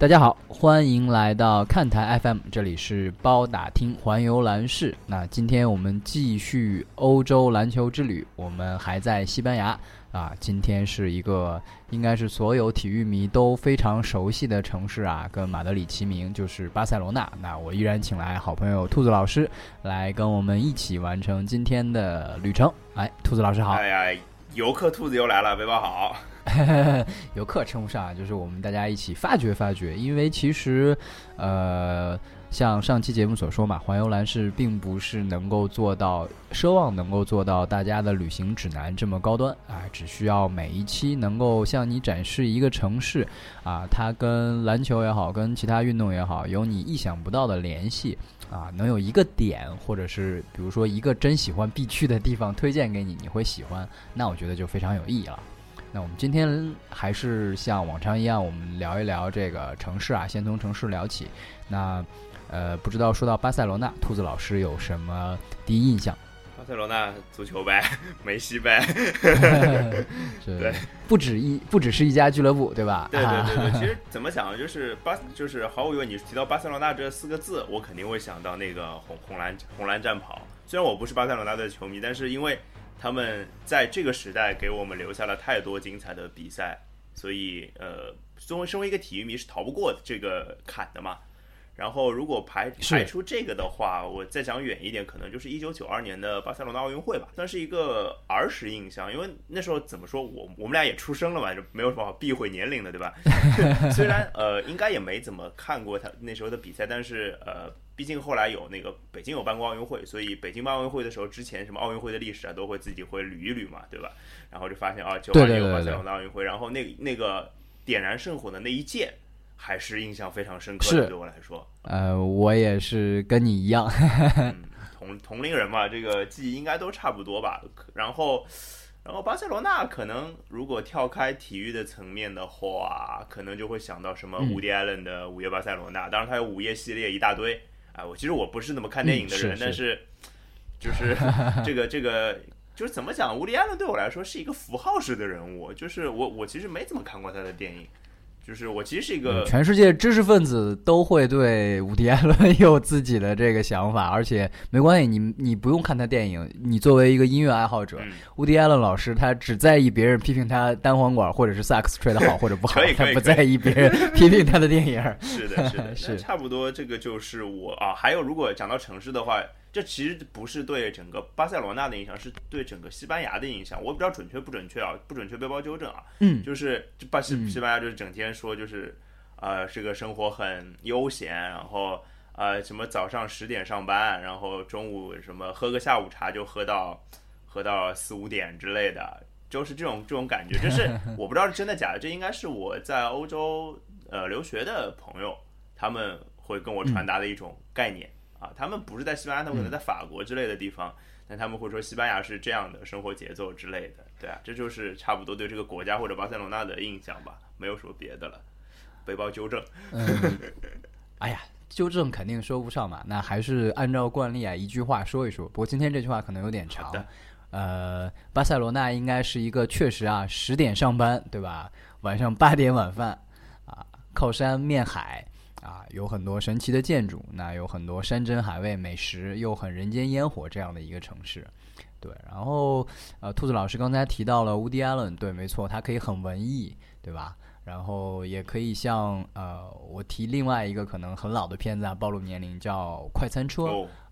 大家好，欢迎来到看台 FM，这里是包打听环游篮市。那今天我们继续欧洲篮球之旅，我们还在西班牙啊。今天是一个应该是所有体育迷都非常熟悉的城市啊，跟马德里齐名，就是巴塞罗那。那我依然请来好朋友兔子老师来跟我们一起完成今天的旅程。哎，兔子老师好。哎呀，游客兔子又来了，背包好。游客称不上啊，就是我们大家一起发掘发掘。因为其实，呃，像上期节目所说嘛，环游蓝是并不是能够做到奢望能够做到大家的旅行指南这么高端啊，只需要每一期能够向你展示一个城市啊，它跟篮球也好，跟其他运动也好，有你意想不到的联系啊，能有一个点，或者是比如说一个真喜欢必去的地方推荐给你，你会喜欢，那我觉得就非常有意义了。那我们今天还是像往常一样，我们聊一聊这个城市啊，先从城市聊起。那呃，不知道说到巴塞罗那，兔子老师有什么第一印象？巴塞罗那足球呗，梅西呗。对，不止一，不只是一家俱乐部，对吧？对对对对。其实怎么讲，就是巴，就是毫无疑问，你提到巴塞罗那这四个字，我肯定会想到那个红红蓝红蓝战袍。虽然我不是巴塞罗那的球迷，但是因为。他们在这个时代给我们留下了太多精彩的比赛，所以呃，作为身为一个体育迷是逃不过这个坎的嘛。然后如果排排除这个的话，我再讲远一点，可能就是一九九二年的巴塞罗那奥运会吧，算是一个儿时印象。因为那时候怎么说，我我们俩也出生了嘛，就没有什么好避讳年龄的，对吧？虽然呃，应该也没怎么看过他那时候的比赛，但是呃。毕竟后来有那个北京有办过奥运会，所以北京办奥运会的时候，之前什么奥运会的历史啊，都会自己会捋一捋嘛，对吧？然后就发现啊，九二年有巴塞罗那奥运会，然后那那个点燃圣火的那一届，还是印象非常深刻的，对我来说。呃，我也是跟你一样，同同龄人嘛，这个记忆应该都差不多吧。然后，然后巴塞罗那可能如果跳开体育的层面的话，可能就会想到什么伍迪·艾伦的《午夜巴塞罗那》，当然他有午夜系列一大堆。啊，我其实我不是那么看电影的人，但是就是 这个这个就是怎么讲，伍迪·艾伦对我来说是一个符号式的人物，就是我我其实没怎么看过他的电影。就是我其实是一个全世界知识分子都会对伍迪·艾伦有自己的这个想法，而且没关系，你你不用看他电影，你作为一个音乐爱好者，伍迪·艾伦老师他只在意别人批评他单簧管或者是萨克斯吹的好或者不好，他不在意别人批评他的电影。是的，是的，是差不多。这个就是我啊。还有，如果讲到城市的话。这其实不是对整个巴塞罗那的影响，是对整个西班牙的影响。我不知道准确不准确啊，不准确背包纠正啊。嗯，就是巴西西班牙就是整天说就是，呃，这个生活很悠闲，然后呃什么早上十点上班，然后中午什么喝个下午茶就喝到喝到四五点之类的，就是这种这种感觉。就是 我不知道是真的假的，这应该是我在欧洲呃留学的朋友他们会跟我传达的一种概念。啊，他们不是在西班牙，他们可能在法国之类的地方，但他们会说西班牙是这样的生活节奏之类的，对啊，这就是差不多对这个国家或者巴塞罗那的印象吧，没有什么别的了。背包纠正，哎呀，纠正肯定说不上嘛，那还是按照惯例啊，一句话说一说。不过今天这句话可能有点长。呃，巴塞罗那应该是一个确实啊，十点上班，对吧？晚上八点晚饭，啊，靠山面海。啊，有很多神奇的建筑，那有很多山珍海味、美食，又很人间烟火这样的一个城市，对。然后，呃，兔子老师刚才提到了乌迪·艾伦，对，没错，他可以很文艺，对吧？然后也可以像呃，我提另外一个可能很老的片子啊，暴露年龄，叫《快餐车》，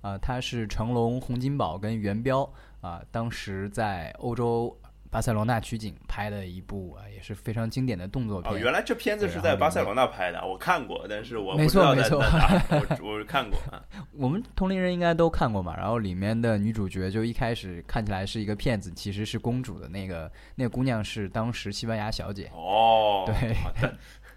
呃，它是成龙、洪金宝跟元彪啊，当时在欧洲。巴塞罗那取景拍的一部啊，也是非常经典的动作片。哦，原来这片子是在巴塞罗那拍的，我看过，但是我没错没错，我我看过啊。我们同龄人应该都看过嘛。然后里面的女主角就一开始看起来是一个骗子，其实是公主的那个那个姑娘是当时西班牙小姐。哦，对。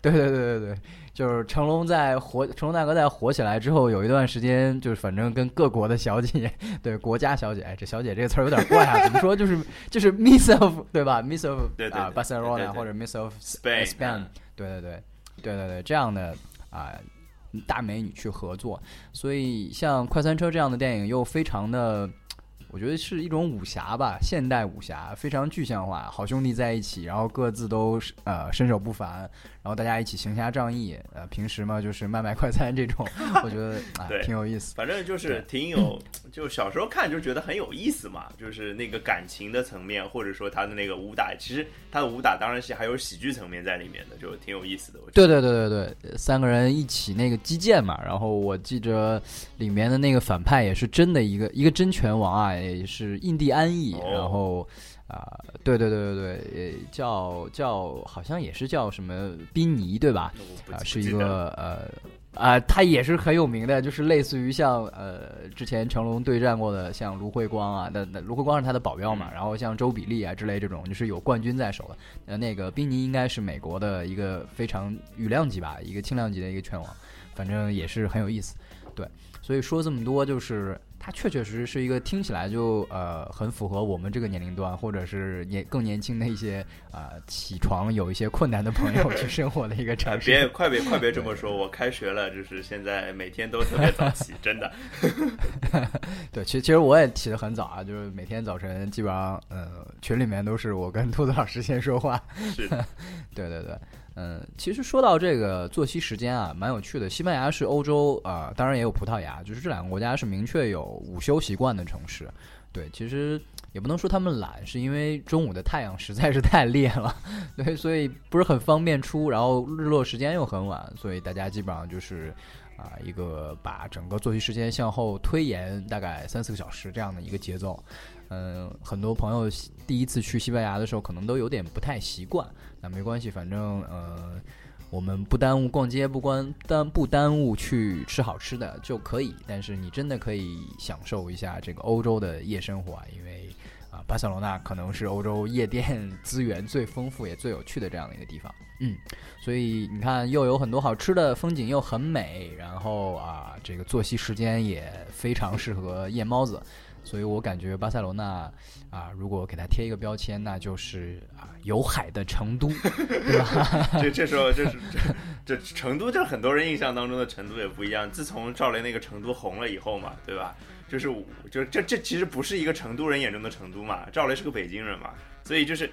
对对对对对，就是成龙在火，成龙大哥在火起来之后，有一段时间就是反正跟各国的小姐，对国家小姐，哎，这小姐这个词儿有点怪啊，怎么说就是就是 Miss of 对吧？Miss of 啊，Barcelona 或者 Miss of Spain，对对对对对对，这样的啊大美女去合作，所以像快餐车这样的电影又非常的。我觉得是一种武侠吧，现代武侠，非常具象化，好兄弟在一起，然后各自都呃身手不凡，然后大家一起行侠仗义。呃，平时嘛就是卖卖快餐这种，我觉得啊挺有意思。反正就是挺有，就小时候看就觉得很有意思嘛，就是那个感情的层面，或者说他的那个武打，其实他的武打当然是还有喜剧层面在里面的，就挺有意思的。对对对对对，三个人一起那个击剑嘛，然后我记着里面的那个反派也是真的一个一个真拳王啊。也是印第安裔，然后啊，对对对对对，叫叫好像也是叫什么宾尼对吧？啊，是一个呃啊，他也是很有名的，就是类似于像呃之前成龙对战过的像卢慧光啊，那那卢慧光是他的保镖嘛，然后像周比利啊之类这种，就是有冠军在手的。呃，那个宾尼应该是美国的一个非常羽量级吧，一个轻量级的一个拳王，反正也是很有意思。对，所以说这么多就是。它确确实实是一个听起来就呃很符合我们这个年龄段，或者是年更年轻的一些啊起床有一些困难的朋友去生活的一个 城市。别快别快别这么说，我开学了，就是现在每天都特别早起，真的。对，其实其实我也起得很早啊，就是每天早晨基本上呃群里面都是我跟兔子老师先说话。是，对对对。嗯，其实说到这个作息时间啊，蛮有趣的。西班牙是欧洲啊，当然也有葡萄牙，就是这两个国家是明确有午休习惯的城市。对，其实也不能说他们懒，是因为中午的太阳实在是太烈了，对，所以不是很方便出，然后日落时间又很晚，所以大家基本上就是啊，一个把整个作息时间向后推延大概三四个小时这样的一个节奏。嗯，很多朋友第一次去西班牙的时候，可能都有点不太习惯。那没关系，反正呃，我们不耽误逛街，不关耽不耽误去吃好吃的就可以。但是你真的可以享受一下这个欧洲的夜生活啊，因为啊，巴塞罗那可能是欧洲夜店 资源最丰富也最有趣的这样的一个地方。嗯，所以你看，又有很多好吃的，风景又很美，然后啊，这个作息时间也非常适合夜猫子。所以我感觉巴塞罗那啊，如果给他贴一个标签，那就是啊有海的成都，对吧？这这时候就是这这成都，这很多人印象当中的成都也不一样。自从赵雷那个成都红了以后嘛，对吧？就是就这这其实不是一个成都人眼中的成都嘛，赵雷是个北京人嘛，所以就是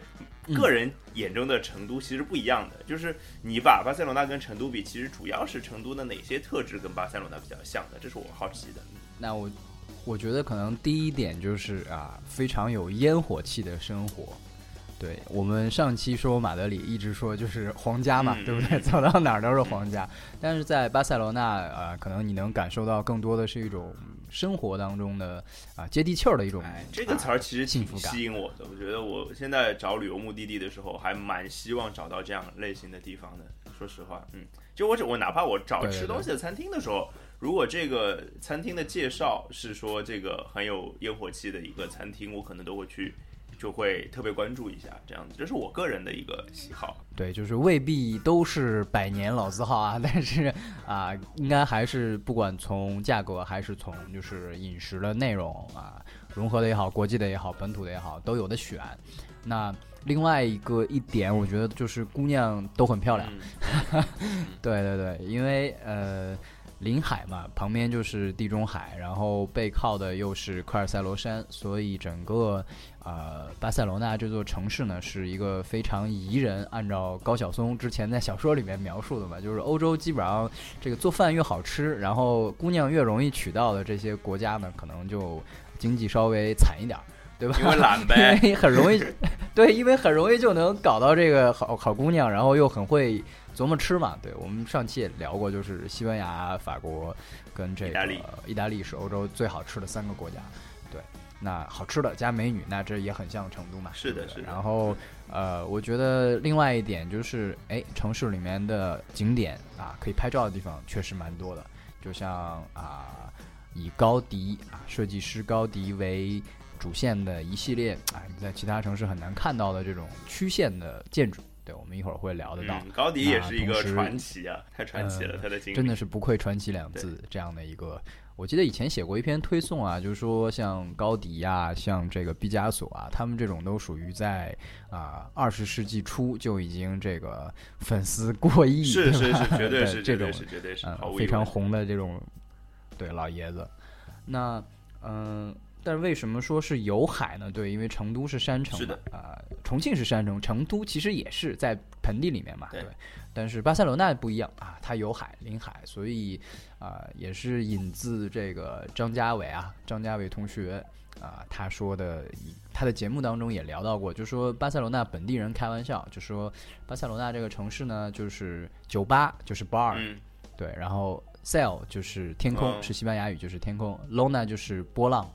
个人眼中的成都其实不一样的。就是你把巴塞罗那跟成都比，其实主要是成都的哪些特质跟巴塞罗那比较像的？这是我好奇的。那我。我觉得可能第一点就是啊，非常有烟火气的生活。对我们上期说马德里一直说就是皇家嘛，对不对？走到哪儿都是皇家。但是在巴塞罗那啊，可能你能感受到更多的是一种生活当中的啊接地气儿的一种。这个词儿其实挺吸引我的。我觉得我现在找旅游目的地的时候，还蛮希望找到这样类型的地方的。说实话，嗯，就我我哪怕我找吃东西的餐厅的时候。如果这个餐厅的介绍是说这个很有烟火气的一个餐厅，我可能都会去，就会特别关注一下这样子。这是我个人的一个喜好。对，就是未必都是百年老字号啊，但是啊，应该还是不管从价格还是从就是饮食的内容啊，融合的也好，国际的也好，本土的也好，都有的选。那另外一个一点，我觉得就是姑娘都很漂亮。对对对，因为呃。临海嘛，旁边就是地中海，然后背靠的又是科尔塞罗山，所以整个呃巴塞罗那这座城市呢，是一个非常宜人。按照高晓松之前在小说里面描述的嘛，就是欧洲基本上这个做饭越好吃，然后姑娘越容易娶到的这些国家呢，可能就经济稍微惨一点，对吧？因为懒呗，因为很容易，对，因为很容易就能搞到这个好好姑娘，然后又很会。琢磨吃嘛，对我们上期也聊过，就是西班牙、法国跟这个意大利是欧洲最好吃的三个国家。对，那好吃的加美女，那这也很像成都嘛。是的，是的。然后呃，我觉得另外一点就是，哎，城市里面的景点啊，可以拍照的地方确实蛮多的。就像啊，以高迪啊，设计师高迪为主线的一系列啊，你在其他城市很难看到的这种曲线的建筑。对，我们一会儿会聊得到。高迪也是一个传奇啊，太传奇了，他的经历真的是不愧“传奇”两字这样的一个。我记得以前写过一篇推送啊，就是说像高迪呀，像这个毕加索啊，他们这种都属于在啊二十世纪初就已经这个粉丝过亿，是是是，绝对是这种绝对是非常红的这种对老爷子。那嗯。但是为什么说是有海呢？对，因为成都是山城，是的啊、重庆是山城，成都其实也是在盆地里面嘛，对对。但是巴塞罗那不一样啊，它有海临海，所以啊、也是引自这个张家伟啊，张家伟同学啊、他说的，他的节目当中也聊到过，就说巴塞罗那本地人开玩笑，就说巴塞罗那这个城市呢，就是酒吧就是 bar，、嗯，对，然后 sell 就是天空，嗯是西班牙语就是天空，lona 就是波浪。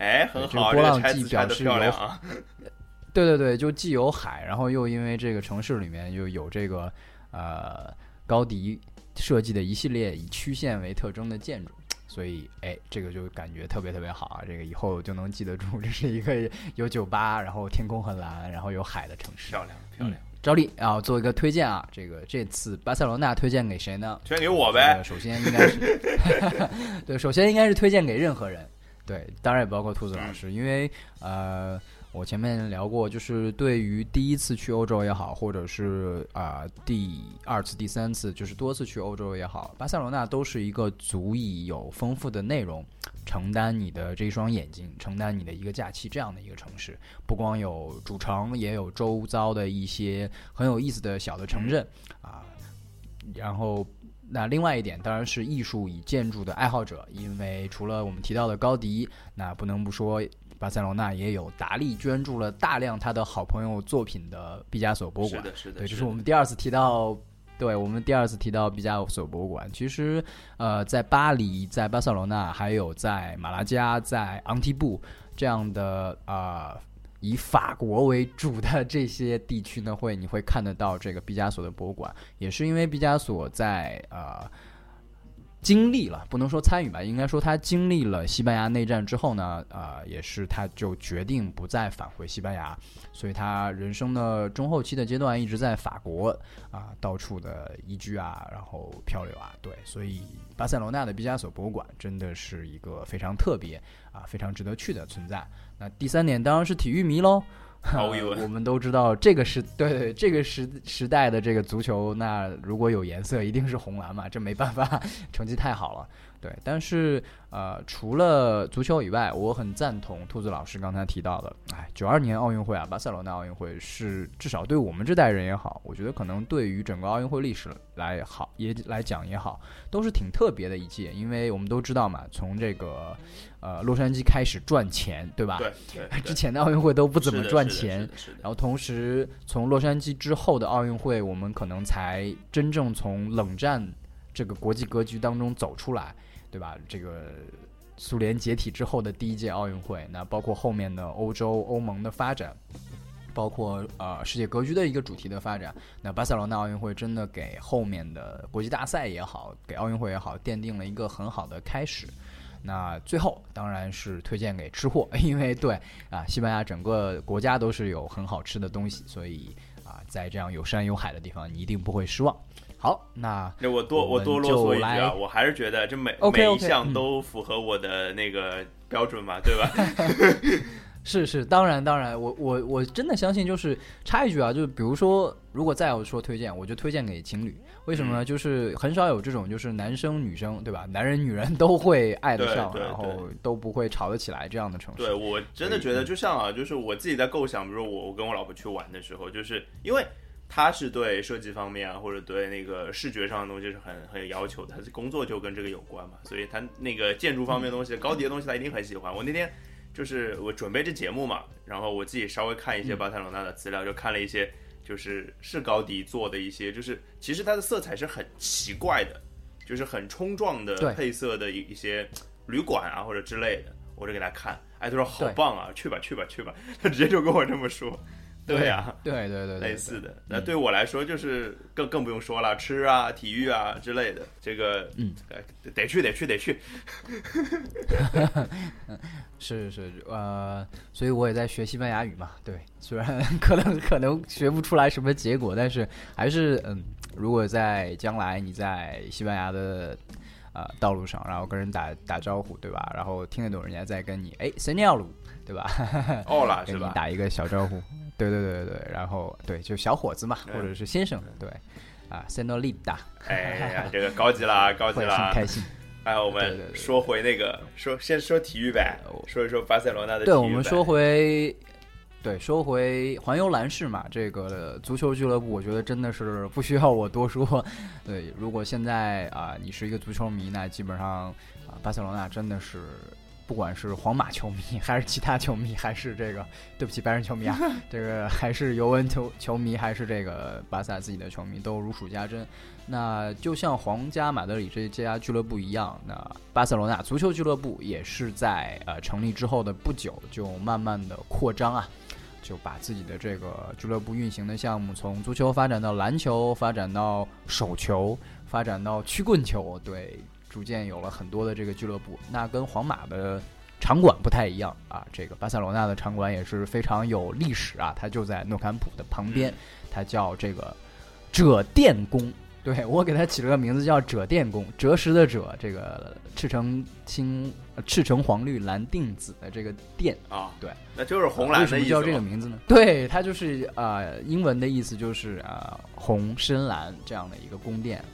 哎，很好，波浪既表示有漂亮啊。对对对，就既有海，然后又因为这个城市里面又有这个呃高迪设计的一系列以曲线为特征的建筑，所以哎，这个就感觉特别特别好啊！这个以后就能记得住，这是一个有酒吧，然后天空很蓝，然后有海的城市。漂亮漂亮，照例啊，做一个推荐啊，这个这次巴塞罗那推荐给谁呢？推荐给我呗个。首先应该是，对，首先应该是推荐给任何人，对，当然也包括兔子老师，因为呃，我前面聊过，就是对于第一次去欧洲也好，或者是啊、第二次、第三次，就是多次去欧洲也好，巴塞罗那都是一个足以有丰富的内容承担你的这一双眼睛，承担你的一个假期这样的一个城市。不光有主城，也有周遭的一些很有意思的小的城镇啊。然后，那另外一点当然是艺术与建筑的爱好者，因为除了我们提到的高迪，那不能不说。巴塞罗那也有达利捐助了大量他的好朋友作品的毕加索博物馆，是的，是的，对，这是是我们第二次提到，对我们第二次提到毕加索博物馆。其实，呃，在巴黎、在巴塞罗那，还有在马拉加、在昂蒂布这样的啊、呃以法国为主的这些地区呢，会你会看得到这个毕加索的博物馆。也是因为毕加索在呃经历了，不能说参与吧，应该说他经历了西班牙内战之后呢，呃，也是他就决定不再返回西班牙，所以他人生的中后期的阶段一直在法国啊、到处的移居啊，然后漂流啊，对，所以巴塞罗那的毕加索博物馆真的是一个非常特别啊、非常值得去的存在。那第三点当然是体育迷喽。毫无疑问我们都知道这个时 对对这个时时代的这个足球，那如果有颜色，一定是红蓝嘛，这没办法，成绩太好了。对，但是呃，除了足球以外，我很赞同兔子老师刚才提到的，哎，九二年奥运会啊，巴塞罗那奥运会是至少对我们这代人也好，我觉得可能对于整个奥运会历史来好也来讲也好，都是挺特别的一届，因为我们都知道嘛，从这个呃洛杉矶开始赚钱，对吧？对对，对之前的奥运会都不怎么赚钱然后同时从洛杉矶之后的奥运会，我们可能才真正从冷战这个国际格局当中走出来，对吧？这个苏联解体之后的第一届奥运会，那包括后面的欧洲欧盟的发展。包括呃世界格局的一个主题的发展，那巴塞罗那奥运会真的给后面的国际大赛也好，给奥运会也好，奠定了一个很好的开始。那最后当然是推荐给吃货，因为对啊，西班牙整个国家都是有很好吃的东西，所以啊，在这样有山有海的地方，你一定不会失望。好，那那我多我多啰嗦一句啊，我还是觉得这每 OK，每一项嗯都符合我的那个标准嘛，对吧？是是，当然当然，我我我真的相信，就是插一句啊，就是比如说，如果再要说推荐，我就推荐给情侣。为什么嗯呢？就是很少有这种，就是男生女生对吧？男人女人都会爱得上，然后都不会吵得起来这样的城市。对我真的觉得，就像啊，就是我自己在构想，比如说我我跟我老婆去玩的时候，就是因为她是对设计方面啊，或者对那个视觉上的东西是很很有要求的，他的工作就跟这个有关嘛，所以他那个建筑方面的东西、高迪的东西，他一定很喜欢。我那天就是我准备这节目嘛，然后我自己稍微看一些巴塞罗那的资料，就看了一些就是是高迪做的一些，就是其实它的色彩是很奇怪的，就是很冲撞的配色的一一些旅馆啊或者之类的，我就给他看，哎，他说好棒啊，去吧去吧去吧，他 直接就跟我这么说，对呀、对对对对，类似的。那对我来说就是更更不用说了，吃啊、体育啊之类的，这个嗯呃得去得去得去，是是呃，所以我也在学西班牙语嘛。对，虽然 可能可能学不出来什么结果，但是还是嗯，如果在将来你在西班牙的呃道路上，然后跟人打打招呼，对吧？然后听得懂人家在跟你哎 e n o 对吧？哦啦 跟是吧？打一个小招呼。对对对对对，然后对就小伙子嘛，嗯或者是先生，对啊 e l i t a 哎呀，这个高级啦，高级会很啦，开心。啊，哎，我们说回那个，说先说体育呗，说一说巴塞罗那的。对，我们说回，对，说回环游兰市嘛，这个足球俱乐部，我觉得真的是不需要我多说。对，如果现在啊，你是一个足球迷，那基本上啊，巴塞罗那真的是。不管是皇马球迷，还是其他球迷，还是这个对不起白人球迷啊，这个还是尤文球球迷，还是这个巴萨自己的球迷，都如数家珍。那就像皇家马德里这家俱乐部一样，那巴塞罗那足球俱乐部也是在呃成立之后的不久，就慢慢的扩张啊，就把自己的这个俱乐部运行的项目从足球发展到篮球，发展到手球，发展到曲棍球，对。逐渐有了很多的这个俱乐部，那跟皇马的场馆不太一样啊。这个巴塞罗那的场馆也是非常有历史啊，它就在诺坎普的旁边，它叫这个者殿宫。对我给它起了个名字叫赭殿宫，赭石的赭，这个赤橙青赤橙黄绿蓝靛紫的这个殿啊，对，那就是红蓝为什么叫这个名字呢？对，它就是啊，英文的意思就是啊，红深蓝这样的一个宫殿。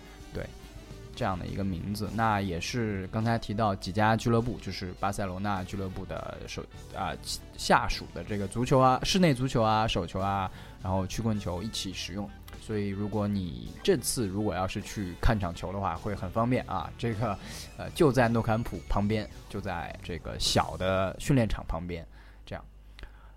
这样的一个名字，那也是刚才提到几家俱乐部，就是巴塞罗那俱乐部的手啊下属的这个足球啊、室内足球啊、手球啊，然后曲棍球一起使用。所以如果你这次如果要是去看场球的话，会很方便啊。这个呃就在诺坎普旁边，就在这个小的训练场旁边。这样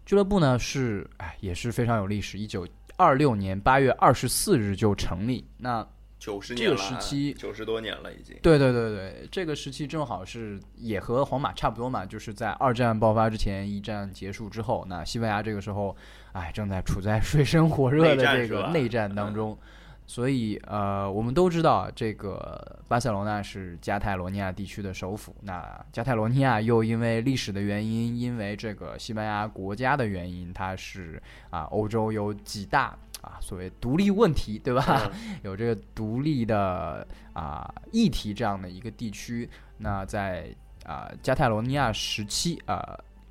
俱乐部呢是哎也是非常有历史，一九二六年八月二十四日就成立。那九十年了，时期九十多年了已经。对对对对，这个时期正好是也和皇马差不多嘛，就是在二战爆发之前，一战结束之后，那西班牙这个时候，哎，正在处在水深火热的这个内战当中，所以呃，我们都知道这个巴塞罗那是加泰罗尼亚地区的首府，那加泰罗尼亚又因为历史的原因，因为这个西班牙国家的原因，它是啊，欧洲有几大。啊，所谓独立问题，对吧？有这个独立的啊议题这样的一个地区，那在啊加泰罗尼亚时期啊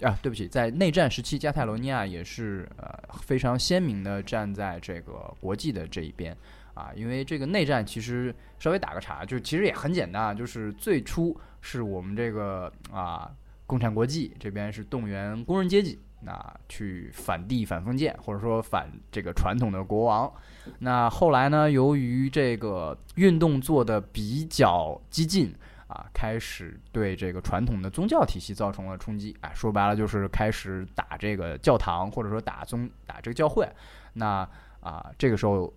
啊，对不起，在内战时期，加泰罗尼亚也是呃非常鲜明的站在这个国际的这一边啊，因为这个内战其实稍微打个岔，就其实也很简单，就是最初是我们这个啊共产国际这边是动员工人阶级。那去反帝反封建，或者说反这个传统的国王。那后来呢？由于这个运动做的比较激进啊，开始对这个传统的宗教体系造成了冲击。哎，说白了就是开始打这个教堂，或者说打宗打这个教会。那啊，这个时候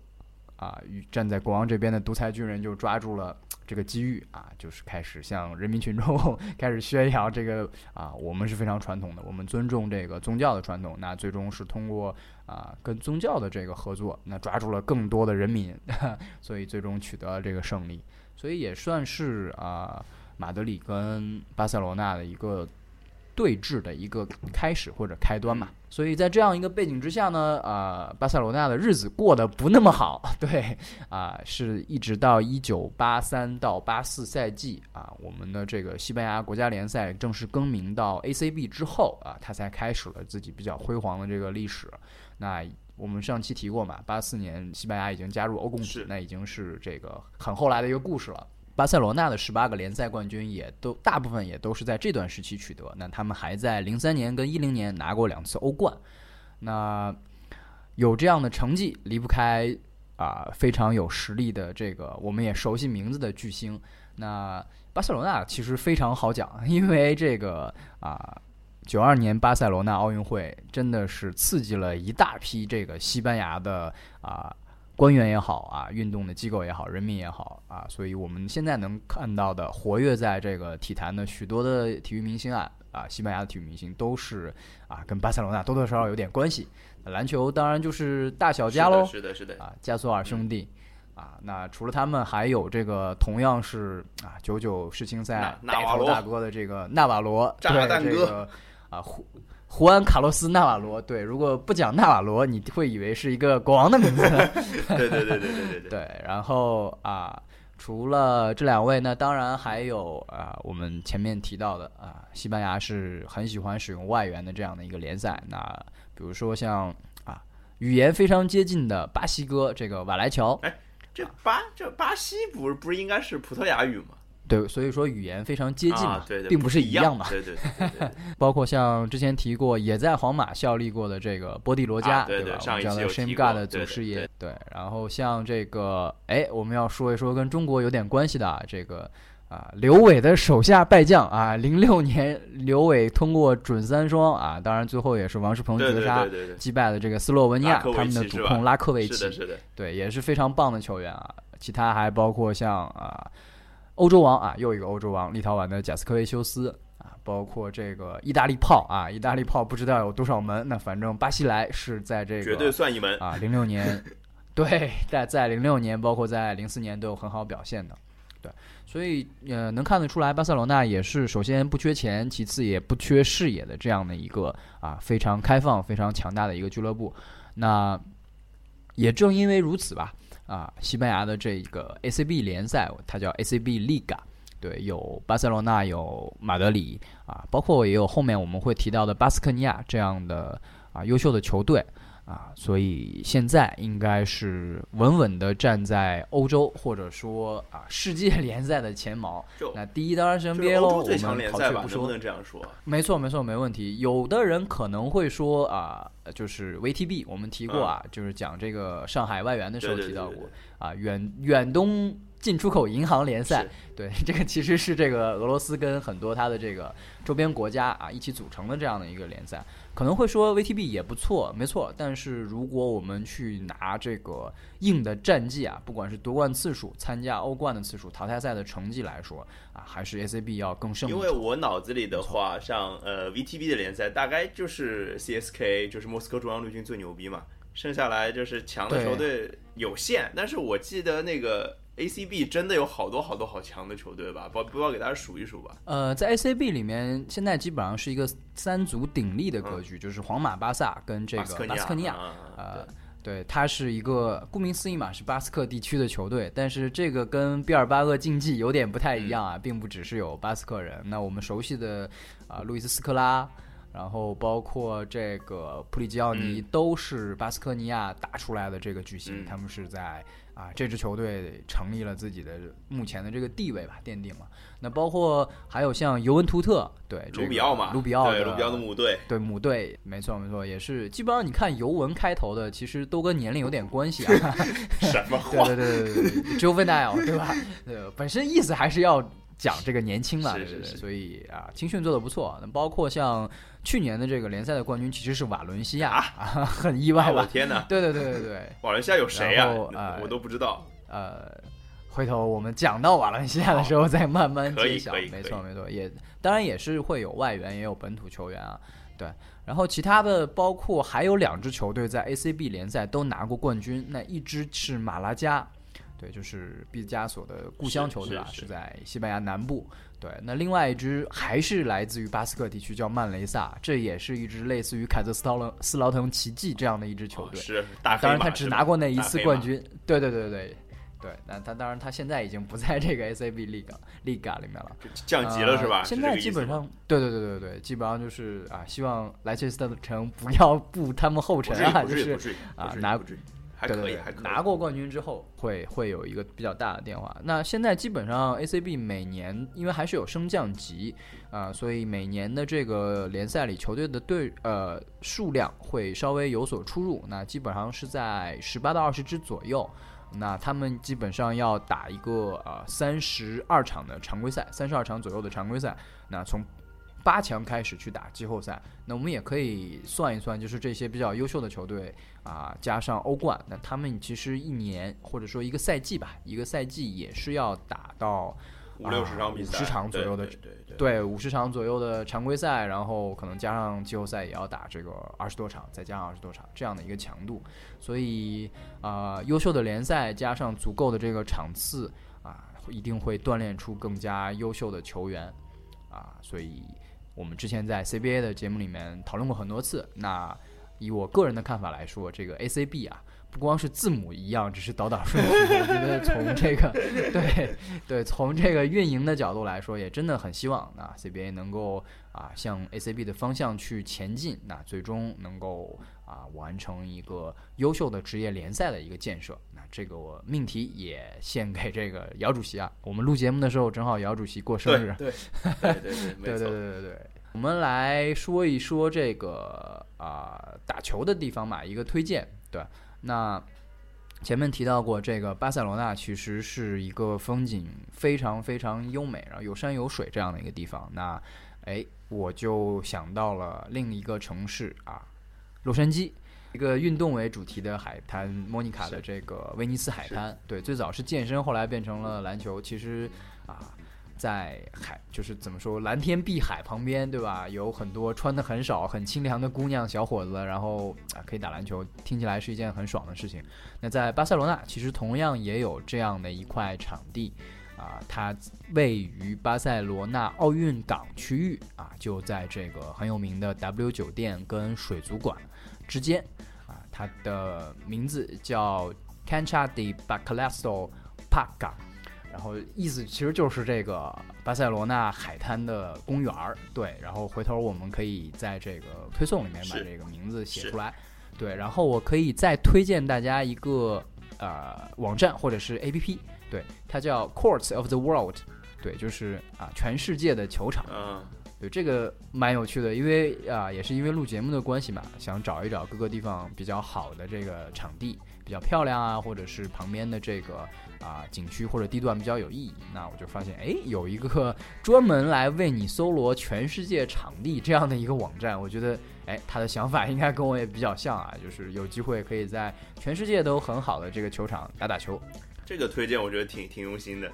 啊，与站在国王这边的独裁军人就抓住了。这个机遇啊，就是开始向人民群众 开始宣扬这个啊，我们是非常传统的，我们尊重这个宗教的传统。那最终是通过啊跟宗教的这个合作，那抓住了更多的人民，所以最终取得了这个胜利。所以也算是啊马德里跟巴塞罗那的一个。对峙的一个开始或者开端嘛，所以在这样一个背景之下呢，啊，巴塞罗那的日子过得不那么好，对，啊，是一直到一九八三到八四赛季啊，我们的这个西班牙国家联赛正式更名到 ACB 之后啊，他才开始了自己比较辉煌的这个历史。那我们上期提过嘛，八四年西班牙已经加入欧共体，那已经是这个很后来的一个故事了。巴塞罗那的十八个联赛冠军也都大部分也都是在这段时期取得。那他们还在零三年跟一零年拿过两次欧冠。那有这样的成绩，离不开啊非常有实力的这个我们也熟悉名字的巨星。那巴塞罗那其实非常好讲，因为这个啊九二年巴塞罗那奥运会真的是刺激了一大批这个西班牙的啊。官员也好啊，运动的机构也好，人民也好啊，所以我们现在能看到的活跃在这个体坛的许多的体育明星啊啊，西班牙的体育明星都是啊，跟巴塞罗那多多少少有点关系。篮球当然就是大小加喽，是的，是的啊，加索尔兄弟啊，那除了他们，还有这个同样是啊，九九世青赛带头大哥的这个纳瓦罗，对这个啊。胡安·卡洛斯·纳瓦罗，对，如果不讲纳瓦罗，你会以为是一个国王的名字。对对对对对对对。然后啊，除了这两位呢，当然还有啊，我们前面提到的啊，西班牙是很喜欢使用外援的这样的一个联赛。那比如说像啊，语言非常接近的巴西哥这个瓦莱乔。哎，这巴这巴西不是不是应该是葡萄牙语吗？对，所以说语言非常接近嘛，对对，并不是一样嘛。对对对，包括像之前提过，也在皇马效力过的这个波蒂罗加，对吧？上一期有提 s 的祖师爷，对。然后像这个，哎，我们要说一说跟中国有点关系的啊，这个啊，刘伟的手下败将啊，零六年刘伟通过准三双啊，当然最后也是王仕鹏绝杀击败了这个斯洛文尼亚他们的主控拉科维奇，是的，是的，对，也是非常棒的球员啊。其他还包括像啊。欧洲王啊，又一个欧洲王，立陶宛的贾斯科维修斯啊，包括这个意大利炮啊，意大利炮不知道有多少门，那反正巴西莱是在这个绝对算一门啊，零六年，对，在在零六年，包括在零四年都有很好表现的，对，所以呃，能看得出来，巴塞罗那也是首先不缺钱，其次也不缺视野的这样的一个啊非常开放、非常强大的一个俱乐部，那也正因为如此吧。啊，西班牙的这个 ACB 联赛，它叫 ACB Liga，对，有巴塞罗那，有马德里，啊，包括也有后面我们会提到的巴斯克尼亚这样的啊优秀的球队。啊，所以现在应该是稳稳的站在欧洲或者说啊世界 联赛的前茅。那第一当然是 NBA 喽，我们跑去不说。能这样说？没错，没错，没问题。有的人可能会说啊，就是 VTB，我们提过啊，就是讲这个上海外援的时候提到过啊，远远东。进出口银行联赛，对 这个其实是这个俄罗斯跟很多它的这个周边国家啊一起组成的这样的一个联赛，可能会说 VTB 也不错，没错。但是如果我们去拿这个硬的战绩啊，不管是夺冠次数、参加欧冠的次数、淘汰赛的成绩来说啊，还是 ACB 要更胜。因为我脑子里的话，像呃 VTB 的联赛，大概就是 CSK，就是莫斯科中央陆军最牛逼嘛，剩下来就是强的球队有限。但是我记得那个。ACB 真的有好多好多好强的球队吧？不不要给大家数一数吧。呃，在 ACB 里面，现在基本上是一个三足鼎立的格局，就是皇马、巴萨跟这个巴斯克尼亚。呃，对，它是一个顾名思义嘛，是巴斯克地区的球队。但是这个跟毕尔巴鄂竞技有点不太一样啊，并不只是有巴斯克人。那我们熟悉的啊，路易斯斯科拉，然后包括这个普里吉奥尼，都是巴斯克尼亚打出来的这个巨星，他们是在。啊，这支球队成立了自己的目前的这个地位吧，奠定了。那包括还有像尤文图特，对，卢比奥嘛，卢比奥对，卢比奥的母队，对母队，没错没错，也是基本上你看尤文开头的，其实都跟年龄有点关系啊。什么话？对对对对对，Juvenile 对吧？对，本身意思还是要。讲这个年轻嘛，对对对，所以啊，青训做的不错。那包括像去年的这个联赛的冠军，其实是瓦伦西亚啊，很意外吧？天哪！对对对对对，瓦伦西亚有谁呀？我都不知道。呃，回头我们讲到瓦伦西亚的时候再慢慢揭晓。没错没错，也当然也是会有外援，也有本土球员啊。对，然后其他的包括还有两支球队在 ACB 联赛都拿过冠军，那一支是马拉加。对，就是毕加索的故乡球队啊，是在西班牙南部。对，那另外一支还是来自于巴斯克地区，叫曼雷萨，这也是一支类似于凯泽斯劳斯劳滕奇迹这样的一支球队。是，当然他只拿过那一次冠军。对对对对对，那他当然他现在已经不在这个 SAB Liga Liga 里面了，降级了是吧？现在基本上，对对对对对，基本上就是啊，希望莱切斯特城不要步他们后尘啊，就是啊拿。对对对，拿过冠军之后会会有一个比较大的变化。那现在基本上 ACB 每年因为还是有升降级啊，所以每年的这个联赛里球队的队呃数量会稍微有所出入。那基本上是在十八到二十支左右。那他们基本上要打一个呃三十二场的常规赛，三十二场左右的常规赛。那从八强开始去打季后赛，那我们也可以算一算，就是这些比较优秀的球队啊，加上欧冠，那他们其实一年或者说一个赛季吧，一个赛季也是要打到五六十场比赛，五十场左右的，对对对，五十场左右的常规赛，然后可能加上季后赛也要打这个二十多场，再加上二十多场这样的一个强度，所以啊，优秀的联赛加上足够的这个场次啊，一定会锻炼出更加优秀的球员啊，所以。我们之前在 CBA 的节目里面讨论过很多次。那以我个人的看法来说，这个 ACB 啊，不光是字母一样，只是倒倒顺序。我觉得从这个对对，从这个运营的角度来说，也真的很希望啊 CBA 能够啊向 ACB 的方向去前进，那最终能够啊完成一个优秀的职业联赛的一个建设。那这个我命题也献给这个姚主席啊。我们录节目的时候，正好姚主席过生日。对对对对对对对对对。我们来说一说这个啊打球的地方嘛，一个推荐对。那前面提到过，这个巴塞罗那其实是一个风景非常非常优美，然后有山有水这样的一个地方。那哎，我就想到了另一个城市啊，洛杉矶，一个运动为主题的海滩，莫妮卡的这个威尼斯海滩。对，最早是健身，后来变成了篮球。其实啊。在海就是怎么说蓝天碧海旁边，对吧？有很多穿的很少、很清凉的姑娘小伙子，然后啊可以打篮球，听起来是一件很爽的事情。那在巴塞罗那，其实同样也有这样的一块场地，啊，它位于巴塞罗那奥运港区域啊，就在这个很有名的 W 酒店跟水族馆之间啊，它的名字叫 Cancha de Bacalhau Park。然后意思其实就是这个巴塞罗那海滩的公园儿，对。然后回头我们可以在这个推送里面把这个名字写出来，对。然后我可以再推荐大家一个呃网站或者是 APP，对，它叫 Courts of the World，对，就是啊全世界的球场，嗯，对，这个蛮有趣的，因为啊也是因为录节目的关系嘛，想找一找各个地方比较好的这个场地，比较漂亮啊，或者是旁边的这个。啊，景区或者地段比较有意义，那我就发现，哎，有一个 专门来为你搜罗全世界场地这样的一个网站，我觉得，哎，他的想法应该跟我也比较像啊，就是有机会可以在全世界都很好的这个球场打打球。这个推荐我觉得挺挺用心的。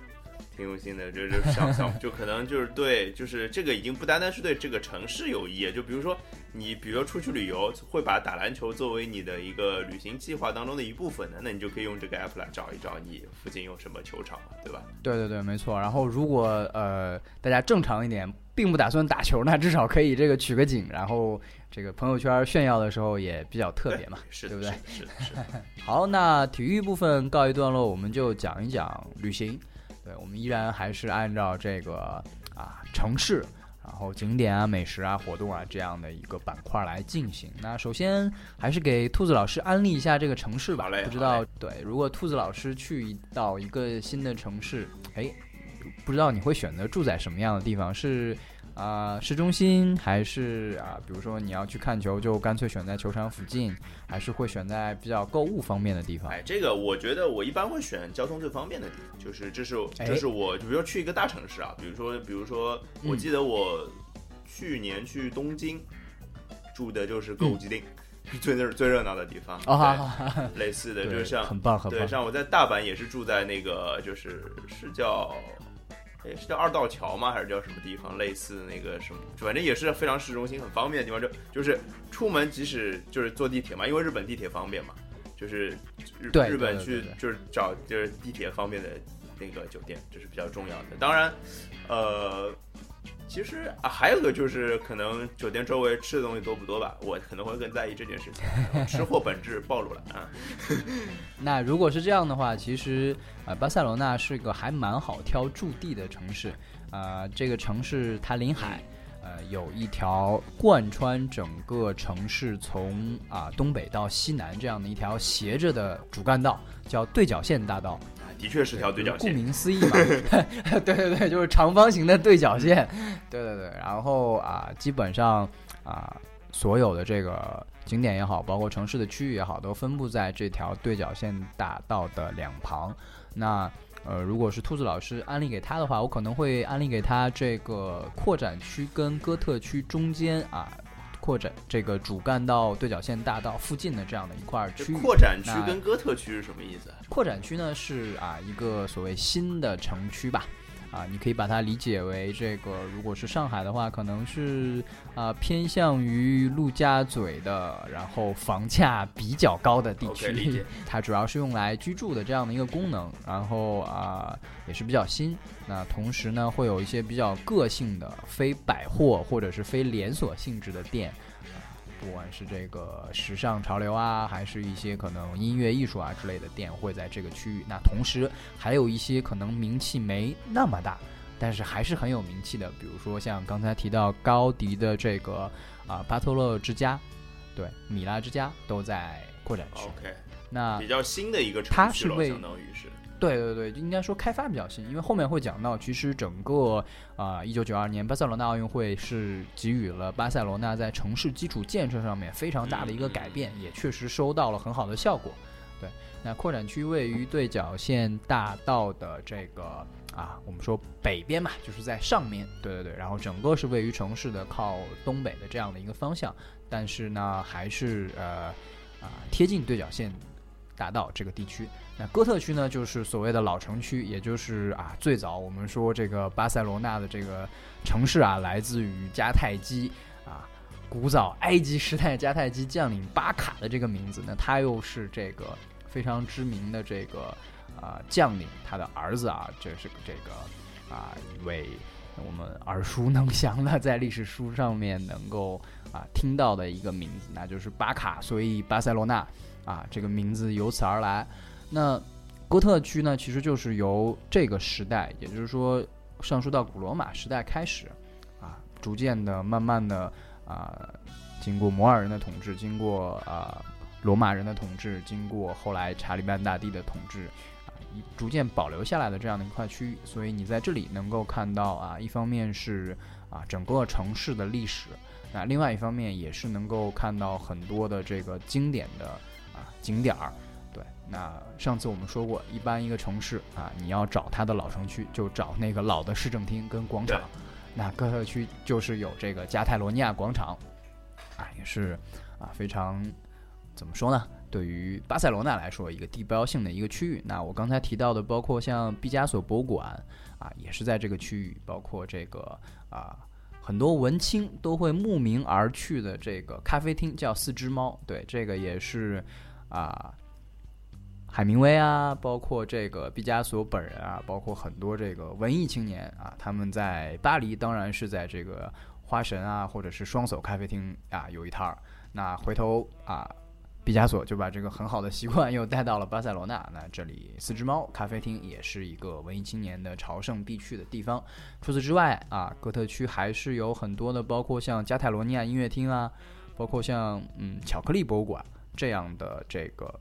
挺用心的，就是想想，就可能就是对，就是这个已经不单单是对这个城市有益，就比如说你，比如说出去旅游，会把打篮球作为你的一个旅行计划当中的一部分的，那你就可以用这个 app 来找一找你附近有什么球场嘛，对吧？对对对，没错。然后如果呃大家正常一点，并不打算打球，那至少可以这个取个景，然后这个朋友圈炫耀的时候也比较特别嘛，是，对不对？是的是的。好，那体育部分告一段落，我们就讲一讲旅行。对，我们依然还是按照这个啊城市，然后景点啊、美食啊、活动啊这样的一个板块来进行。那首先还是给兔子老师安利一下这个城市吧。不知道对，如果兔子老师去到一个新的城市，哎，不知道你会选择住在什么样的地方？是？啊，市中心还是啊，比如说你要去看球，就干脆选在球场附近，还是会选在比较购物方便的地方？哎，这个我觉得我一般会选交通最方便的地方，就是这是这是我，就比如说去一个大城市啊，比如说比如说，我记得我去年去东京住的就是歌舞伎町，最热最热闹的地方啊，类似的，就是像很棒很棒，对，像我在大阪也是住在那个，就是是叫。哎，是叫二道桥吗？还是叫什么地方？类似那个什么，反正也是非常市中心、很方便的地方。就就是出门，即使就是坐地铁嘛，因为日本地铁方便嘛，就是日日本去就是找就是地铁方便的那个酒店，这是比较重要的。当然，呃。其实啊，还有个就是可能酒店周围吃的东西多不多吧，我可能会更在意这件事情。吃货本质暴露了啊。那如果是这样的话，其实呃，巴塞罗那是个还蛮好挑驻地的城市啊。这个城市它临海，呃，有一条贯穿整个城市从啊东北到西南这样的一条斜着的主干道，叫对角线大道。的确是条对角线，顾名思义嘛，对 对对，就是长方形的对角线，对对对。然后啊，基本上啊，所有的这个景点也好，包括城市的区域也好，都分布在这条对角线大道的两旁。那呃，如果是兔子老师安利给他的话，我可能会安利给他这个扩展区跟哥特区中间啊。扩展这个主干道对角线大道附近的这样的一块区域，扩展区跟哥特区是什么意思？扩展区呢是啊一个所谓新的城区吧，啊你可以把它理解为这个如果是上海的话，可能是啊偏向于陆家嘴的，然后房价比较高的地区，它主要是用来居住的这样的一个功能，然后啊也是比较新。那同时呢，会有一些比较个性的非百货或者是非连锁性质的店，不管是这个时尚潮流啊，还是一些可能音乐艺术啊之类的店会在这个区域。那同时还有一些可能名气没那么大，但是还是很有名气的，比如说像刚才提到高迪的这个啊巴托勒之家，对，米拉之家都在扩展区。OK，那比较新的一个城市了，它是为相当于是。对对对，应该说开发比较新，因为后面会讲到，其实整个啊，一九九二年巴塞罗那奥运会是给予了巴塞罗那在城市基础建设上面非常大的一个改变，也确实收到了很好的效果。对，那扩展区位于对角线大道的这个啊，我们说北边嘛，就是在上面，对对对，然后整个是位于城市的靠东北的这样的一个方向，但是呢，还是呃啊贴近对角线大道这个地区。那哥特区呢，就是所谓的老城区，也就是啊，最早我们说这个巴塞罗那的这个城市啊，来自于迦太基啊，古早埃及时代迦太基将领巴卡的这个名字。那他又是这个非常知名的这个啊将领，他的儿子啊，这是这个啊一位我们耳熟能详的，在历史书上面能够啊听到的一个名字，那就是巴卡。所以巴塞罗那啊这个名字由此而来。那哥特区呢，其实就是由这个时代，也就是说上溯到古罗马时代开始，啊，逐渐的、慢慢的啊，经过摩尔人的统治，经过啊罗马人的统治，经过后来查理曼大帝的统治，啊，逐渐保留下来的这样的一块区域。所以你在这里能够看到啊，一方面是啊整个城市的历史，那另外一方面也是能够看到很多的这个经典的景点儿。对，那上次我们说过，一般一个城市啊，你要找它的老城区，就找那个老的市政厅跟广场。那哥特区就是有这个加泰罗尼亚广场，啊，也是啊非常怎么说呢？对于巴塞罗那来说，一个地标性的一个区域。那我刚才提到的，包括像毕加索博物馆啊，也是在这个区域，包括这个啊。很多文青都会慕名而去的这个咖啡厅叫四只猫，对，这个也是啊，海明威啊，包括这个毕加索本人啊，包括很多这个文艺青年啊，他们在巴黎当然是在这个花神啊，或者是双手咖啡厅啊有一摊儿。那回头啊，毕加索就把这个很好的习惯又带到了巴塞罗那。那这里四只猫咖啡厅也是一个文艺青年的朝圣必去的地方。除此之外啊，哥特区还是有很多的，包括像加泰罗尼亚音乐厅啊，包括像嗯巧克力博物馆这样的这个。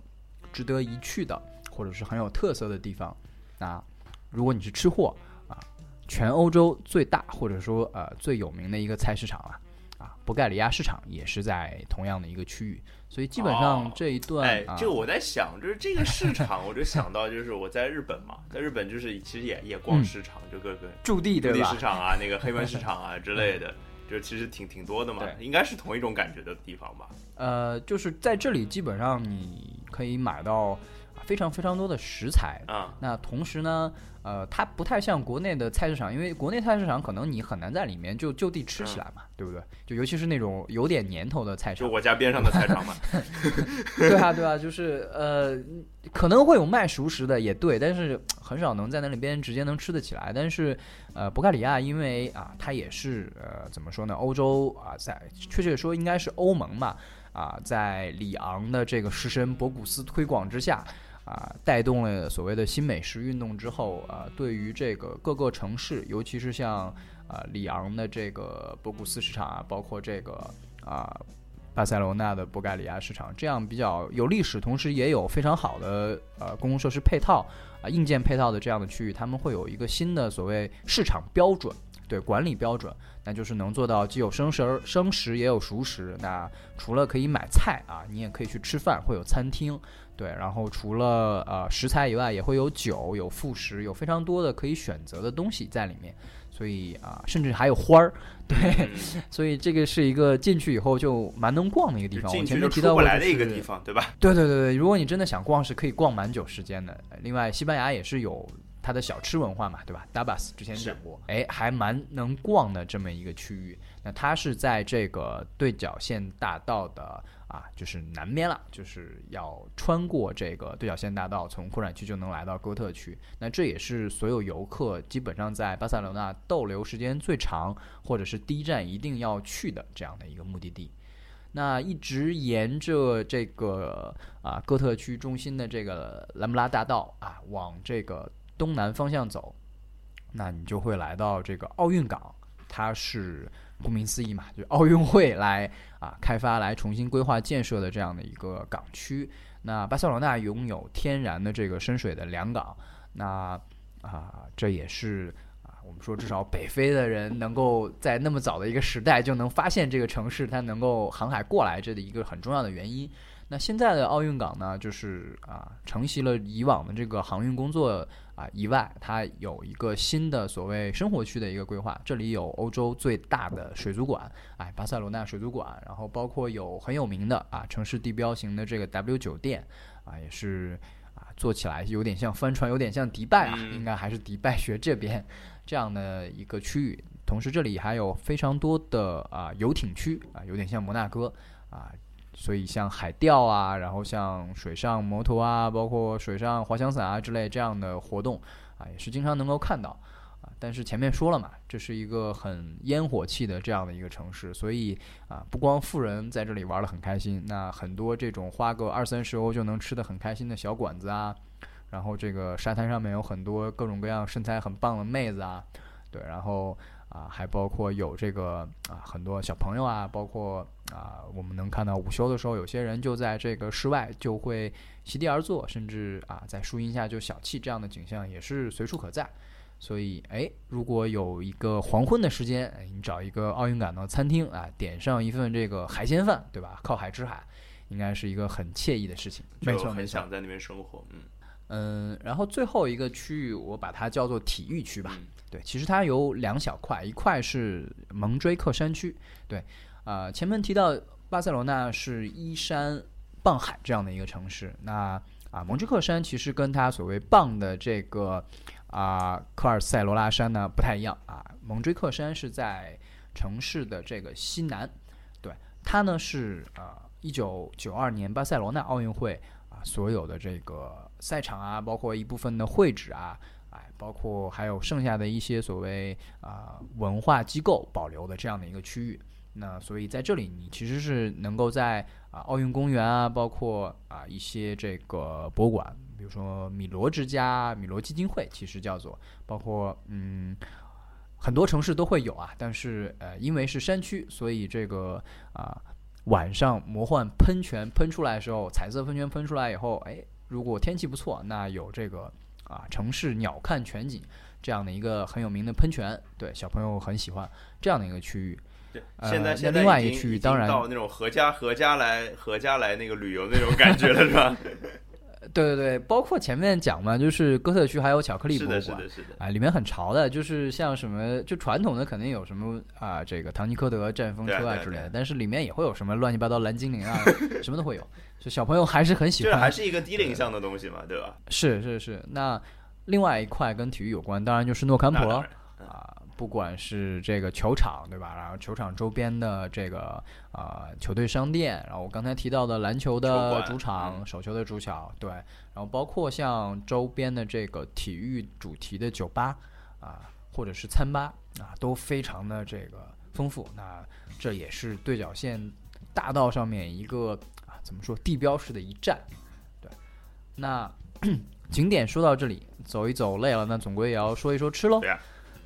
值得一去的，或者是很有特色的地方。那如果你是吃货啊，全欧洲最大或者说呃最有名的一个菜市场啊啊，博盖里亚市场也是在同样的一个区域。所以基本上这一段，哎，啊、这个我在想，就是这个市场，我就想到就是我在日本嘛，在日本就是其实也也逛市场，就各个驻地对吧市？场啊，那个黑门市场啊之类的，就其实挺挺多的嘛，对应该是同一种感觉的地方吧。呃，就是在这里基本上你可以买到非常非常多的食材。啊，那同时呢，呃，它不太像国内的菜市场，因为国内菜市场可能你很难在里面就就地吃起来嘛，对不对？就尤其是那种有点年头的菜市场，就我家边上的菜场嘛。对啊，对啊，就是呃，可能会有卖熟食的，也对，但是很少能在那里边直接能吃得起来。但是呃，博盖里亚因为啊，它也是呃，怎么说呢？欧洲啊，在确切说应该是欧盟嘛啊，在里昂的这个食神博古斯推广之下。啊，带动了所谓的新美食运动之后，啊，对于这个各个城市，尤其是像啊里昂的这个博古斯市场啊，包括这个啊巴塞罗那的博盖里亚市场，这样比较有历史，同时也有非常好的呃公共设施配套啊、硬件配套的这样的区域，他们会有一个新的所谓市场标准，对管理标准，那就是能做到既有生食儿生食也有熟食。那除了可以买菜啊，你也可以去吃饭，会有餐厅。对，然后除了呃食材以外，也会有酒、有副食，有非常多的可以选择的东西在里面。所以啊、甚至还有花儿。对，嗯 所以这个是一个进去以后就蛮能逛的一个地方。我前面提到过、来的一个地方，对吧？对对对对，如果你真的想逛，是可以逛蛮久时间的。呃另外，西班牙也是有它的小吃文化嘛，对吧？Dabas 之前讲过，哎，还蛮能逛的这么一个区域。那它是在这个对角线大道的啊，就是南边了，就是要穿过这个对角线大道，从扩展区就能来到哥特区。那这也是所有游客基本上在巴塞罗那逗留时间最长，或者是第一站一定要去的这样的一个目的地。那一直沿着这个啊哥特区中心的这个兰布拉大道啊，往这个东南方向走，那你就会来到这个奥运港。它是顾名思义嘛，就奥运会来啊开发、来重新规划建设的这样的一个港区。那巴塞罗那拥有天然的这个深水的良港，那啊这也是啊。我们说，至少北非的人能够在那么早的一个时代就能发现这个城市，它能够航海过来，这的一个很重要的原因。那现在的奥运港呢，就是啊，承袭了以往的这个航运工作啊以外，它有一个新的所谓生活区的一个规划。这里有欧洲最大的水族馆，哎，巴塞罗那水族馆，然后包括有很有名的啊城市地标型的这个 W 酒店，啊，也是啊做起来有点像帆船，有点像迪拜啊，应该还是迪拜学这边。这样的一个区域，同时这里还有非常多的啊游艇区啊，有点像摩纳哥啊，所以像海钓啊，然后像水上摩托啊，包括水上滑翔伞啊之类这样的活动啊，也是经常能够看到啊。但是前面说了嘛，这是一个很烟火气的这样的一个城市，所以啊，不光富人在这里玩的很开心，那很多这种花个二三十欧就能吃的很开心的小馆子啊。然后这个沙滩上面有很多各种各样身材很棒的妹子啊，对，然后啊还包括有这个啊很多小朋友啊，包括啊我们能看到午休的时候，有些人就在这个室外就会席地而坐，甚至啊在树荫下就小憩，这样的景象也是随处可在。所以哎，如果有一个黄昏的时间，你找一个奥运感的餐厅啊，点上一份这个海鲜饭，对吧？靠海吃海，应该是一个很惬意的事情。没错，很想在那边生活，嗯。嗯，然后最后一个区域，我把它叫做体育区吧。对，其实它有两小块，一块是蒙锥克山区。对，呃，前面提到巴塞罗那是依山傍海这样的一个城市。那啊，蒙锥克山其实跟它所谓傍的这个啊科尔塞罗拉山呢不太一样啊。蒙锥克山是在城市的这个西南。对，它呢是啊，一九九二年巴塞罗那奥运会啊所有的这个。赛场啊，包括一部分的会址啊，哎，包括还有剩下的一些所谓啊文化机构保留的这样的一个区域。那所以在这里，你其实是能够在啊奥运公园啊，包括啊一些这个博物馆，比如说米罗之家、米罗基金会，其实叫做，包括嗯很多城市都会有啊。但是呃，因为是山区，所以这个啊晚上魔幻喷泉喷出来的时候，彩色喷泉喷出来以后，哎。如果天气不错，那有这个啊城市鸟瞰全景这样的一个很有名的喷泉，对小朋友很喜欢这样的一个区域。对，现在现在另外一个区域当然到那种合家合家来合家来那个旅游那种感觉了，是吧？对对对，包括前面讲嘛，就是哥特区还有巧克力博物馆，是的，是的，是的，啊，里面很潮的，就是像什么，就传统的肯定有什么啊，这个唐尼科德战风车啊之类的，但是里面也会有什么乱七八糟蓝精灵啊，什么都会有，就小朋友还是很喜欢，还是一个低龄向的东西嘛，对吧？是是是，那另外一块跟体育有关，当然就是诺坎普了。不管是这个球场，对吧？然后球场周边的这个啊球队商店，然后我刚才提到的篮球的主场、手球的主场，对，然后包括像周边的这个体育主题的酒吧啊，或者是餐吧啊，都非常的这个丰富。那这也是对角线大道上面一个啊怎么说地标式的一站，对。那 景点说到这里，走一走累了，那总归也要说一说吃喽。对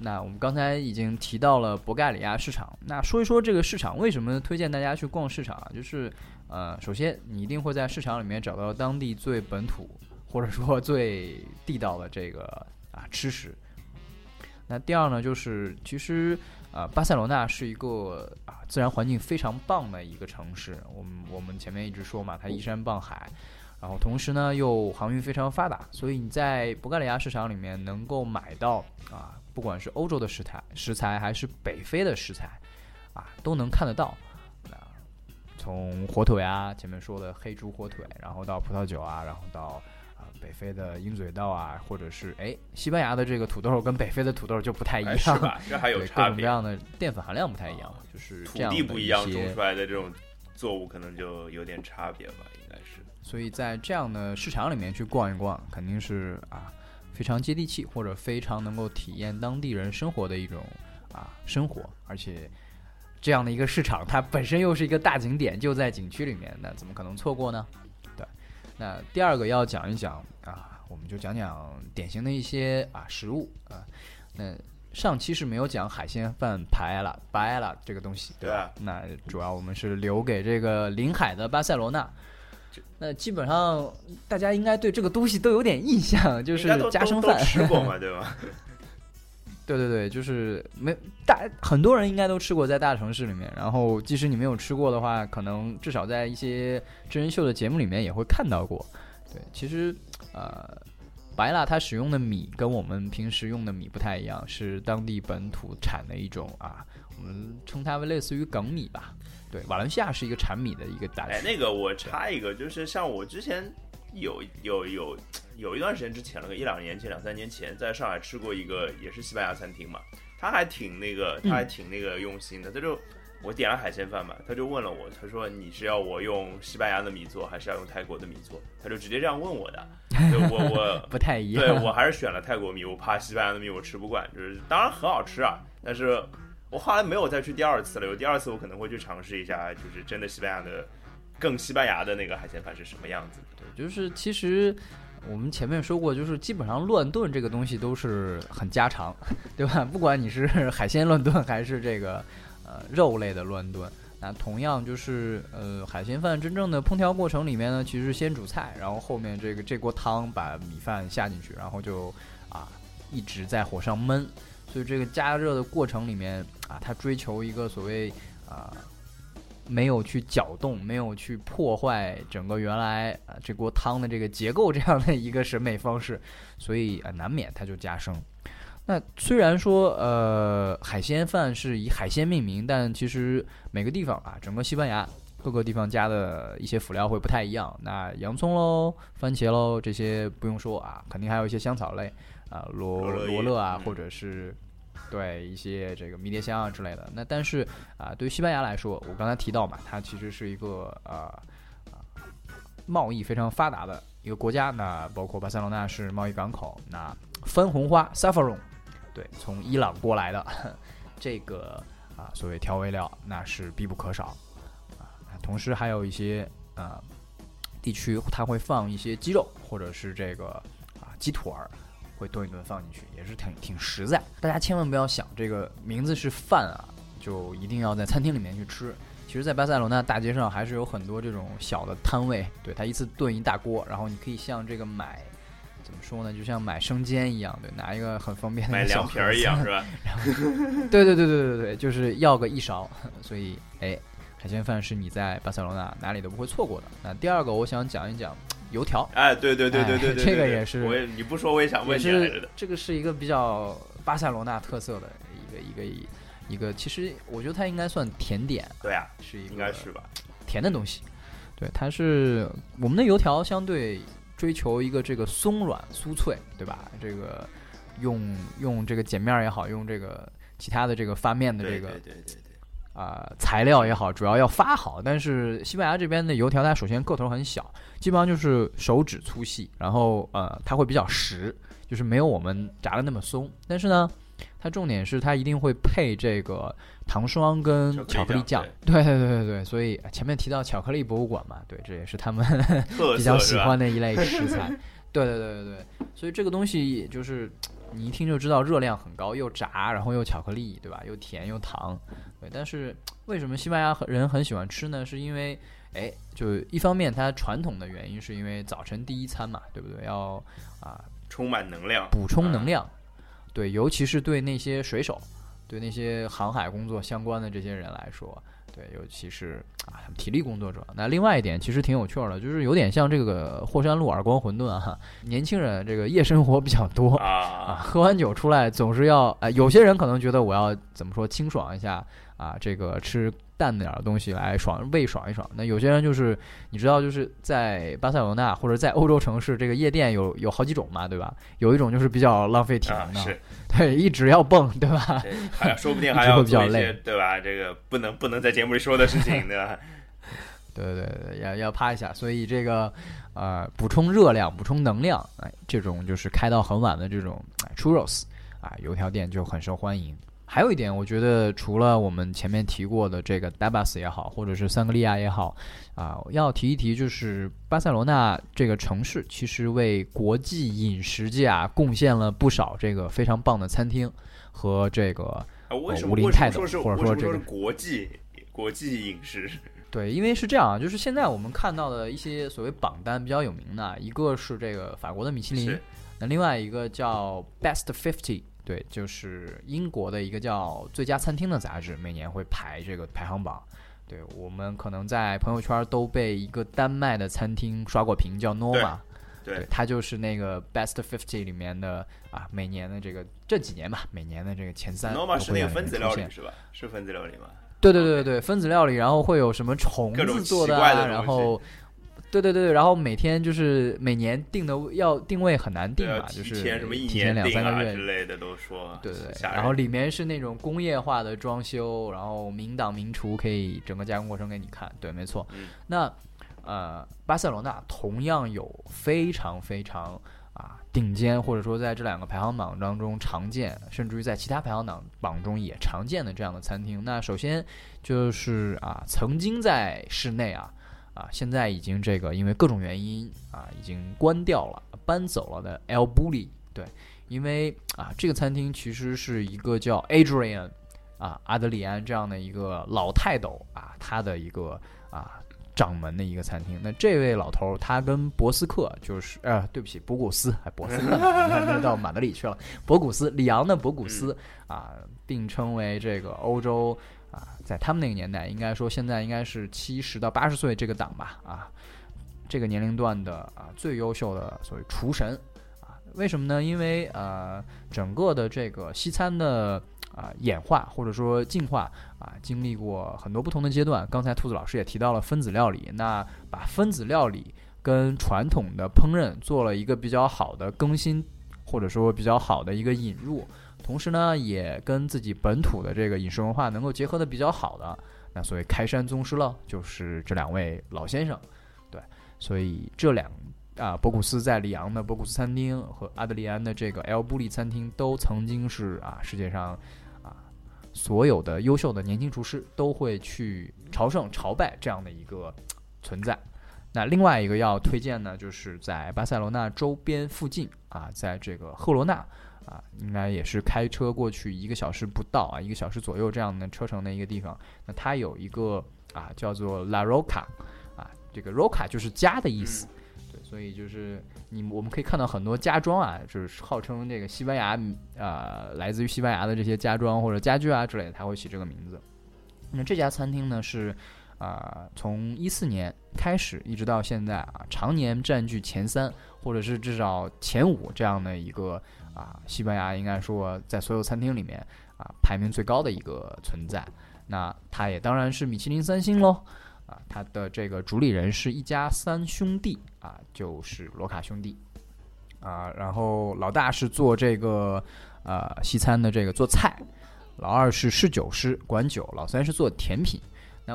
那我们刚才已经提到了博盖里亚市场，那说一说这个市场为什么推荐大家去逛市场啊？就是，呃，首先你一定会在市场里面找到当地最本土或者说最地道的这个啊吃食。那第二呢，就是其实啊，巴塞罗那是一个啊自然环境非常棒的一个城市。我们我们前面一直说嘛，它依山傍海，然后同时呢又航运非常发达，所以你在博盖里亚市场里面能够买到啊。不管是欧洲的食材食材，还是北非的食材，啊，都能看得到。啊，从火腿啊，前面说的黑猪火腿，然后到葡萄酒啊，然后到啊北非的鹰嘴豆啊，或者是哎西班牙的这个土豆跟北非的土豆就不太一样，是吧？这还有差别，各种各样的淀粉含量不太一样，就是土地不一样，种出来的这种作物可能就有点差别吧，应该是。所以在这样的市场里面去逛一逛，肯定是啊。非常接地气，或者非常能够体验当地人生活的一种啊生活，而且这样的一个市场，它本身又是一个大景点，就在景区里面，那怎么可能错过呢？对，那第二个要讲一讲啊，我们就讲讲典型的一些啊食物啊。那上期是没有讲海鲜饭排了排了这个东西，对吧？那主要我们是留给这个临海的巴塞罗那。那基本上大家应该对这个东西都有点印象，就是家生饭吃过嘛，对吧？对对对，就是没大很多人应该都吃过，在大城市里面。然后即使你没有吃过的话，可能至少在一些真人秀的节目里面也会看到过。对，其实呃，白蜡它使用的米跟我们平时用的米不太一样，是当地本土产的一种啊，我们称它为类似于梗米吧。对，瓦伦西亚是一个产米的一个大区。哎，那个我插一个，就是像我之前有有有有一段时间之前了，个一两年前、两三年前，在上海吃过一个也是西班牙餐厅嘛，他还挺那个，他还挺那个用心的。他就我点了海鲜饭嘛，他就问了我，他说你是要我用西班牙的米做，还是要用泰国的米做？他就直接这样问我的。我我 不太一样，对我还是选了泰国米，我怕西班牙的米我吃不惯。就是当然很好吃啊，但是。我后来没有再去第二次了，有第二次我可能会去尝试一下，就是真的西班牙的，更西班牙的那个海鲜饭是什么样子。对，就是其实我们前面说过，就是基本上乱炖这个东西都是很家常，对吧？不管你是海鲜乱炖还是这个呃肉类的乱炖，那同样就是呃海鲜饭真正的烹调过程里面呢，其实先煮菜，然后后面这个这锅汤把米饭下进去，然后就啊一直在火上焖。所以这个加热的过程里面啊，他追求一个所谓啊，没有去搅动，没有去破坏整个原来啊这锅汤的这个结构这样的一个审美方式，所以啊难免它就加生。那虽然说呃海鲜饭是以海鲜命名，但其实每个地方啊，整个西班牙各个地方加的一些辅料会不太一样。那洋葱喽、番茄喽这些不用说啊，肯定还有一些香草类。啊，罗罗勒啊，或者是对一些这个迷迭香啊之类的。那但是啊，对于西班牙来说，我刚才提到嘛，它其实是一个呃贸易非常发达的一个国家。那包括巴塞罗那是贸易港口。那番红花 saffron，对，从伊朗过来的 这个啊，所谓调味料那是必不可少啊。同时还有一些啊地区，它会放一些鸡肉或者是这个啊鸡腿儿。会炖一炖放进去，也是挺挺实在。大家千万不要想这个名字是饭啊，就一定要在餐厅里面去吃。其实，在巴塞罗那大街上还是有很多这种小的摊位，对它一次炖一大锅，然后你可以像这个买怎么说呢，就像买生煎一样，对，拿一个很方便的买凉皮儿一样是吧？然后对对对对对对，就是要个一勺。所以，哎，海鲜饭是你在巴塞罗那哪里都不会错过的。那第二个，我想讲一讲。油条，哎，对对对对对对，这个也是，我也你不说我也想问你来着的。这个是一个比较巴塞罗那特色的一个一个一个，其实我觉得它应该算甜点。对啊，是应该是吧？甜的东西，对，它是我们的油条相对追求一个这个松软酥脆，对吧？这个用用这个碱面也好，用这个其他的这个发面的这个。对对对对。啊，材料也好，主要要发好。但是西班牙这边的油条，它首先个头很小，基本上就是手指粗细，然后呃，它会比较实，就是没有我们炸的那么松。但是呢，它重点是它一定会配这个糖霜跟巧克力酱。对对对对对，所以前面提到巧克力博物馆嘛，对，这也是他们 比较喜欢的一类食材。对对对对对，所以这个东西就是。你一听就知道热量很高，又炸，然后又巧克力，对吧？又甜又糖，对。但是为什么西班牙人很喜欢吃呢？是因为，哎，就一方面它传统的原因，是因为早晨第一餐嘛，对不对？要啊，充满能量，补充能量，对，尤其是对那些水手，对那些航海工作相关的这些人来说。对，尤其是啊，体力工作者。那另外一点其实挺有趣的，就是有点像这个霍山路耳光馄饨啊。年轻人这个夜生活比较多啊，喝完酒出来总是要啊，有些人可能觉得我要怎么说清爽一下啊，这个吃。淡点的东西来爽胃爽一爽。那有些人就是你知道，就是在巴塞罗那或者在欧洲城市，这个夜店有有好几种嘛，对吧？有一种就是比较浪费体能的，对，一直要蹦，对吧？还说不定还要比较累，对吧？这个不能不能在节目里说的事情，对吧？对对对，要要趴一下。所以这个呃，补充热量、补充能量，哎，这种就是开到很晚的这种 churros 啊，油条店就很受欢迎。还有一点，我觉得除了我们前面提过的这个 Dabas 也好，或者是桑格利亚也好，啊，要提一提，就是巴塞罗那这个城市，其实为国际饮食界啊贡献了不少这个非常棒的餐厅和这个武林泰斗，或者说这个国际国际饮食。对，因为是这样啊，就是现在我们看到的一些所谓榜单比较有名的，一个是这个法国的米其林，那另外一个叫 Best Fifty。对，就是英国的一个叫《最佳餐厅》的杂志，每年会排这个排行榜。对我们可能在朋友圈都被一个丹麦的餐厅刷过屏，叫 Norma。对，它就是那个 Best Fifty 里面的啊，每年的这个这几年吧，每年的这个前三。Norma 是那个分子料理是吧？是分子料理吗？对对对对对，分子料理，然后会有什么虫子做的，然后。对对对然后每天就是每年定的要定位很难定嘛，就是提前两三个月之类的都说。对对，然后里面是那种工业化的装修，然后明档明厨，可以整个加工过程给你看。对，没错。那呃，巴塞罗那同样有非常非常啊顶尖，或者说在这两个排行榜当中常见，甚至于在其他排行榜榜中也常见的这样的餐厅。那首先就是啊，曾经在室内啊。啊，现在已经这个因为各种原因啊，已经关掉了，搬走了的 El Bulli。对，因为啊，这个餐厅其实是一个叫 Adrian 啊，阿德里安这样的一个老泰斗啊，他的一个啊掌门的一个餐厅。那这位老头儿，他跟博斯克就是呃，对不起，博古斯，还博斯，你看到马德里去了，博古斯，里昂的博古斯啊，并称为这个欧洲。啊，在他们那个年代，应该说现在应该是七十到八十岁这个档吧，啊，这个年龄段的啊最优秀的所谓厨神啊，为什么呢？因为呃，整个的这个西餐的啊演化或者说进化啊，经历过很多不同的阶段。刚才兔子老师也提到了分子料理，那把分子料理跟传统的烹饪做了一个比较好的更新，或者说比较好的一个引入。同时呢，也跟自己本土的这个饮食文化能够结合的比较好的，那所谓开山宗师了，就是这两位老先生，对，所以这两啊，博古斯在里昂的博古斯餐厅和阿德里安的这个 El 布利餐厅都曾经是啊世界上啊所有的优秀的年轻厨师都会去朝圣朝拜这样的一个存在。那另外一个要推荐呢，就是在巴塞罗那周边附近啊，在这个赫罗纳。啊，应该也是开车过去一个小时不到啊，一个小时左右这样的车程的一个地方。那它有一个啊，叫做 La Roca，啊，这个 Roca 就是家的意思。对，所以就是你我们可以看到很多家装啊，就是号称这个西班牙啊，来自于西班牙的这些家装或者家具啊之类的，它会起这个名字。那这家餐厅呢是啊，从一四年开始一直到现在啊，常年占据前三或者是至少前五这样的一个。啊，西班牙应该说在所有餐厅里面啊排名最高的一个存在。那它也当然是米其林三星喽。啊，它的这个主理人是一家三兄弟啊，就是罗卡兄弟啊。然后老大是做这个呃西餐的这个做菜，老二是侍酒师管酒，老三是做甜品。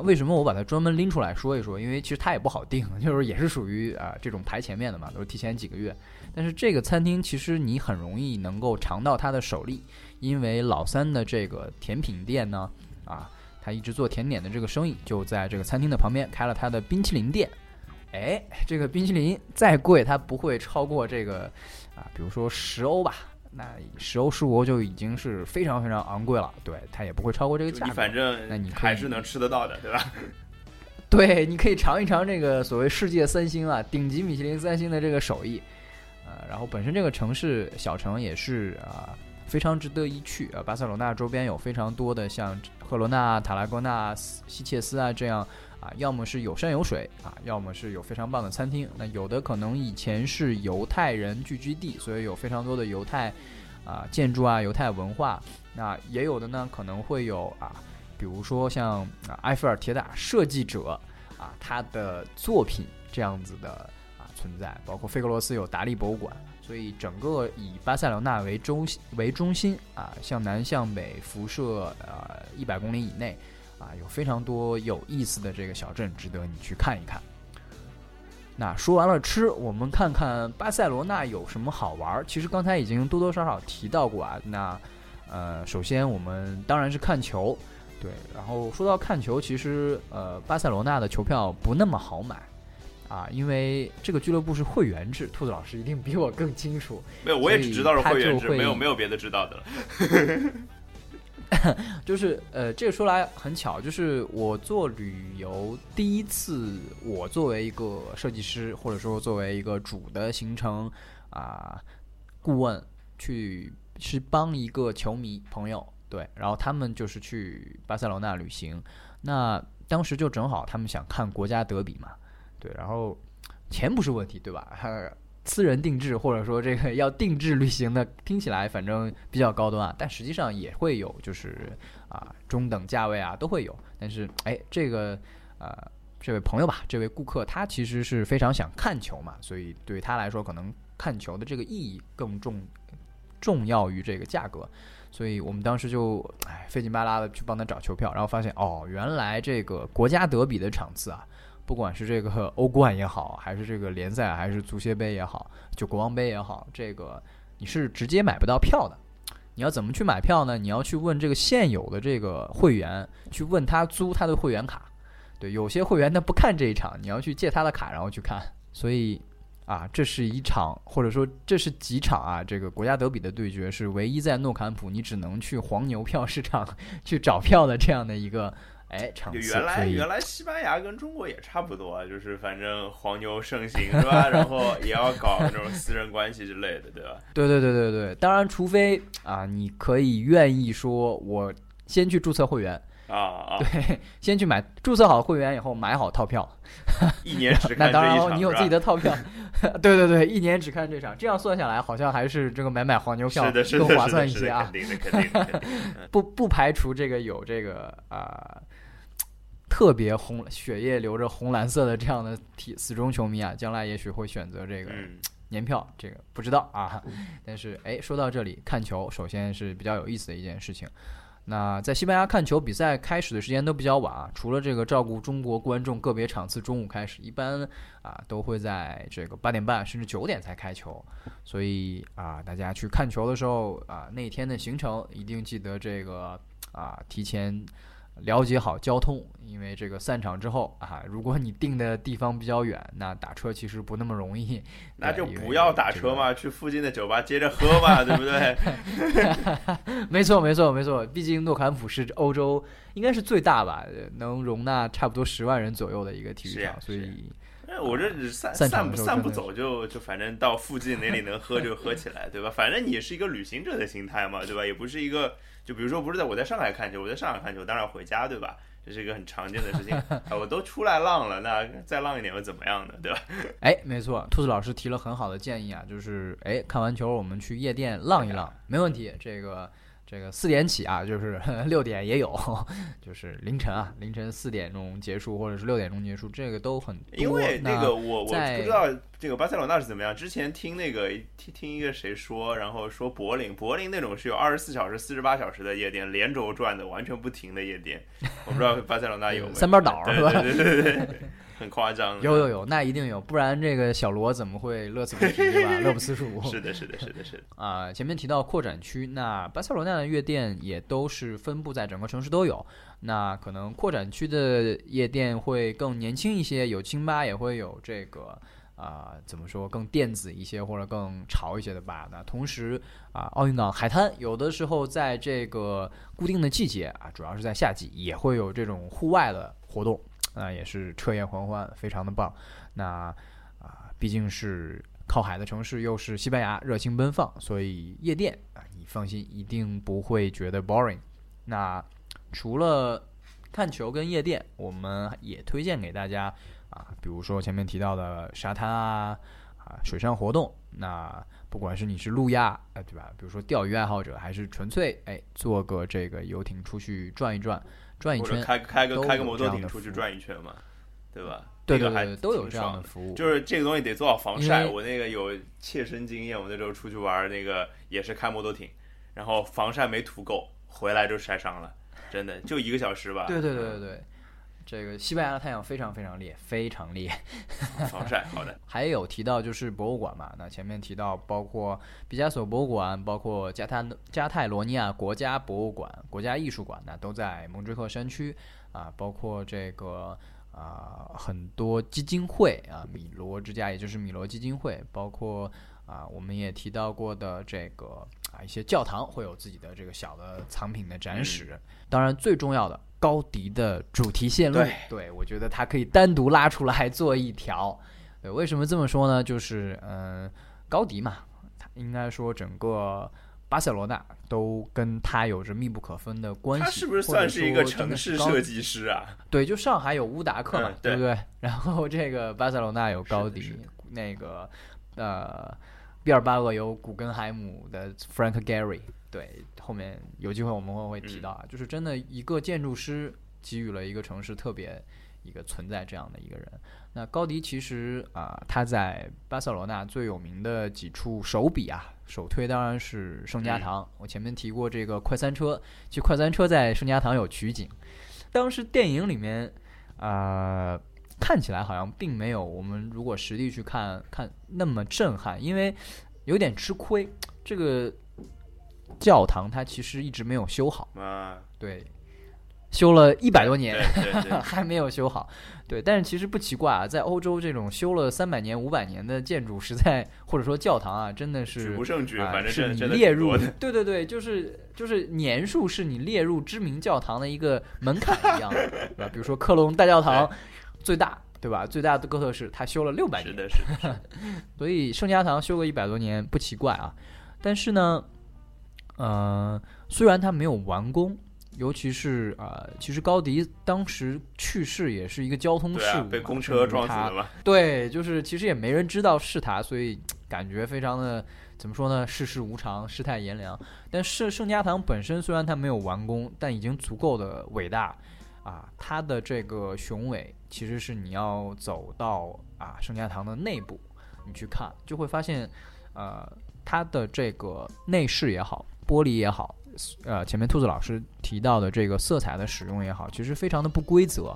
为什么我把它专门拎出来说一说？因为其实它也不好定，就是也是属于啊这种排前面的嘛，都是提前几个月。但是这个餐厅其实你很容易能够尝到它的手艺，因为老三的这个甜品店呢，啊，他一直做甜点的这个生意，就在这个餐厅的旁边开了他的冰淇淋店。哎，这个冰淇淋再贵，它不会超过这个啊，比如说十欧吧。那十欧十五欧就已经是非常非常昂贵了，对，它也不会超过这个价格。反正那你还是能吃得到的，对吧？对，你可以尝一尝这个所谓世界三星啊，顶级米其林三星的这个手艺。呃，然后本身这个城市小城也是啊，非常值得一去啊。巴塞罗那周边有非常多的像赫罗纳、塔拉戈纳、西切斯啊这样。啊，要么是有山有水啊，要么是有非常棒的餐厅。那有的可能以前是犹太人聚居地，所以有非常多的犹太啊建筑啊、犹太文化。那也有的呢，可能会有啊，比如说像埃菲尔铁塔设计者啊他的作品这样子的啊存在，包括费格罗斯有达利博物馆。所以整个以巴塞罗那为中为中心啊，向南向北辐射呃一百公里以内。啊，有非常多有意思的这个小镇值得你去看一看。那说完了吃，我们看看巴塞罗那有什么好玩儿。其实刚才已经多多少少提到过啊。那呃，首先我们当然是看球，对。然后说到看球，其实呃，巴塞罗那的球票不那么好买啊，因为这个俱乐部是会员制。兔子老师一定比我更清楚。没有，我也只知道是会员制，没有没有别的知道的了。就是呃，这个说来很巧，就是我做旅游第一次，我作为一个设计师，或者说作为一个主的行程啊顾问，去是帮一个球迷朋友，对，然后他们就是去巴塞罗那旅行，那当时就正好他们想看国家德比嘛，对，然后钱不是问题，对吧？私人定制，或者说这个要定制旅行的，听起来反正比较高端啊，但实际上也会有，就是啊中等价位啊都会有。但是哎，这个呃这位朋友吧，这位顾客他其实是非常想看球嘛，所以对他来说，可能看球的这个意义更重重要于这个价格。所以我们当时就哎费劲巴拉的去帮他找球票，然后发现哦，原来这个国家德比的场次啊。不管是这个 欧冠也好，还是这个联赛，还是足协杯也好，就国王杯也好，这个你是直接买不到票的。你要怎么去买票呢？你要去问这个现有的这个会员，去问他租他的会员卡。对，有些会员他不看这一场，你要去借他的卡，然后去看。所以啊，这是一场，或者说这是几场啊，这个国家德比的对决是唯一在诺坎普你只能去黄牛票市场 去找票的这样的一个。哎，原来原来西班牙跟中国也差不多，就是反正黄牛盛行是吧？然后也要搞那种私人关系之类的，对吧？对对对对对，当然，除非啊，你可以愿意说，我先去注册会员啊啊，对，先去买注册好会员以后买好套票，一年只看这一场，你有自己的套票，对对对，一年只看这场，这样算下来好像还是这个买买黄牛票更划算一些啊，肯定的肯定的，不不排除这个有这个啊。特别红血液流着红蓝色的这样的体死忠球迷啊，将来也许会选择这个年票，这个不知道啊。但是哎，说到这里，看球首先是比较有意思的一件事情。那在西班牙看球比赛开始的时间都比较晚啊，除了这个照顾中国观众，个别场次中午开始，一般啊都会在这个八点半甚至九点才开球。所以啊，大家去看球的时候啊，那天的行程一定记得这个啊提前。了解好交通，因为这个散场之后啊，如果你定的地方比较远，那打车其实不那么容易。那就不要打车嘛，去附近的酒吧接着喝嘛，对不对？没错，没错，没错。毕竟诺坎普是欧洲应该是最大吧，能容纳差不多十万人左右的一个体育场，所以。哎，我这散散不散不走就就反正到附近哪里能喝就喝起来，对吧？反正你是一个旅行者的心态嘛，对吧？也不是一个。就比如说，不是在我在上海看球，我在上海看球，当然回家，对吧？这是一个很常见的事情。我都出来浪了，那再浪一点又怎么样呢？对吧？哎，没错，兔子老师提了很好的建议啊，就是哎，看完球我们去夜店浪一浪，没问题。这个。这个四点起啊，就是 六点也有，就是凌晨啊，凌晨四点钟结束，或者是六点钟结束，这个都很多。因为那个我我不知道这个巴塞罗那是怎么样。之前听那个听听一个谁说，然后说柏林，柏林那种是有二十四小时、四十八小时的夜店，连轴转的，完全不停的夜店。我不知道巴塞罗那有没有三班倒是吧？对对对对。很夸张，有有有，那一定有，不然这个小罗怎么会乐此不疲，对吧？乐不思蜀。是的，是的，是的，是的。啊，前面提到扩展区，那巴塞罗那的夜店也都是分布在整个城市都有。那可能扩展区的夜店会更年轻一些，有清吧，也会有这个啊，怎么说更电子一些或者更潮一些的吧。那同时啊，奥运港海滩有的时候在这个固定的季节啊，主要是在夏季，也会有这种户外的活动。那也是彻夜狂欢，非常的棒。那啊，毕竟是靠海的城市，又是西班牙，热情奔放，所以夜店啊，你放心，一定不会觉得 boring。那除了看球跟夜店，我们也推荐给大家啊，比如说前面提到的沙滩啊啊，水上活动。那不管是你是路亚，哎，对吧？比如说钓鱼爱好者，还是纯粹哎，坐个这个游艇出去转一转。转一圈，开开个开个摩托艇出去转一圈嘛，对吧？对对对，都有这样的服务。就是这个东西得做好防晒。我那个有切身经验，我那时候出去玩，那个也是开摩托艇，然后防晒没涂够，回来就晒伤了，真的就一个小时吧。对对对对对，这个西班牙的太阳非常非常烈，非常烈。防晒，好的。还有提到就是博物馆嘛，那前面提到包括毕加索博物馆，包括加泰加泰罗尼亚国家博物馆、国家艺术馆，那都在蒙锥克山区啊，包括这个啊很多基金会啊，米罗之家，也就是米罗基金会，包括啊我们也提到过的这个啊一些教堂会有自己的这个小的藏品的展示，当然最重要的。高迪的主题线路，对我觉得它可以单独拉出来做一条。对，为什么这么说呢？就是嗯，高迪嘛，他应该说整个巴塞罗那都跟他有着密不可分的关系。他是不是算是一个城市设计师啊？对，就上海有乌达克嘛，对不对？然后这个巴塞罗那有高迪，那个呃，毕尔巴鄂有古根海姆的 Frank Gehry。对，后面有机会我们会会提到啊，就是真的一个建筑师给予了一个城市特别一个存在这样的一个人。那高迪其实啊，他在巴塞罗那最有名的几处手笔啊，首推当然是圣家堂。我前面提过这个快餐车，其实快餐车在圣家堂有取景，当时电影里面啊看起来好像并没有我们如果实地去看看那么震撼，因为有点吃亏这个。教堂它其实一直没有修好啊，对，修了一百多年，对 还没有修好，对。但是其实不奇怪啊，在欧洲这种修了三百年、五百年的建筑，实在或者说教堂啊，真的是举不胜举，反正是你列入，对对对，就是就是年数是你列入知名教堂的一个门槛一样，对吧？比如说科隆大教堂最大，对吧？最大的哥特式，它修了六百年，是的，是的。所以圣家堂修个一百多年不奇怪啊，但是呢。呃，虽然他没有完工，尤其是啊，其实高迪当时去世也是一个交通事故，被公车撞死了。对，就是其实也没人知道是他，所以感觉非常的怎么说呢？世事无常，世态炎凉。但是圣家堂本身虽然它没有完工，但已经足够的伟大啊！它的这个雄伟，其实是你要走到啊圣家堂的内部，你去看就会发现，呃，它的这个内饰也好。玻璃也好，呃，前面兔子老师提到的这个色彩的使用也好，其实非常的不规则。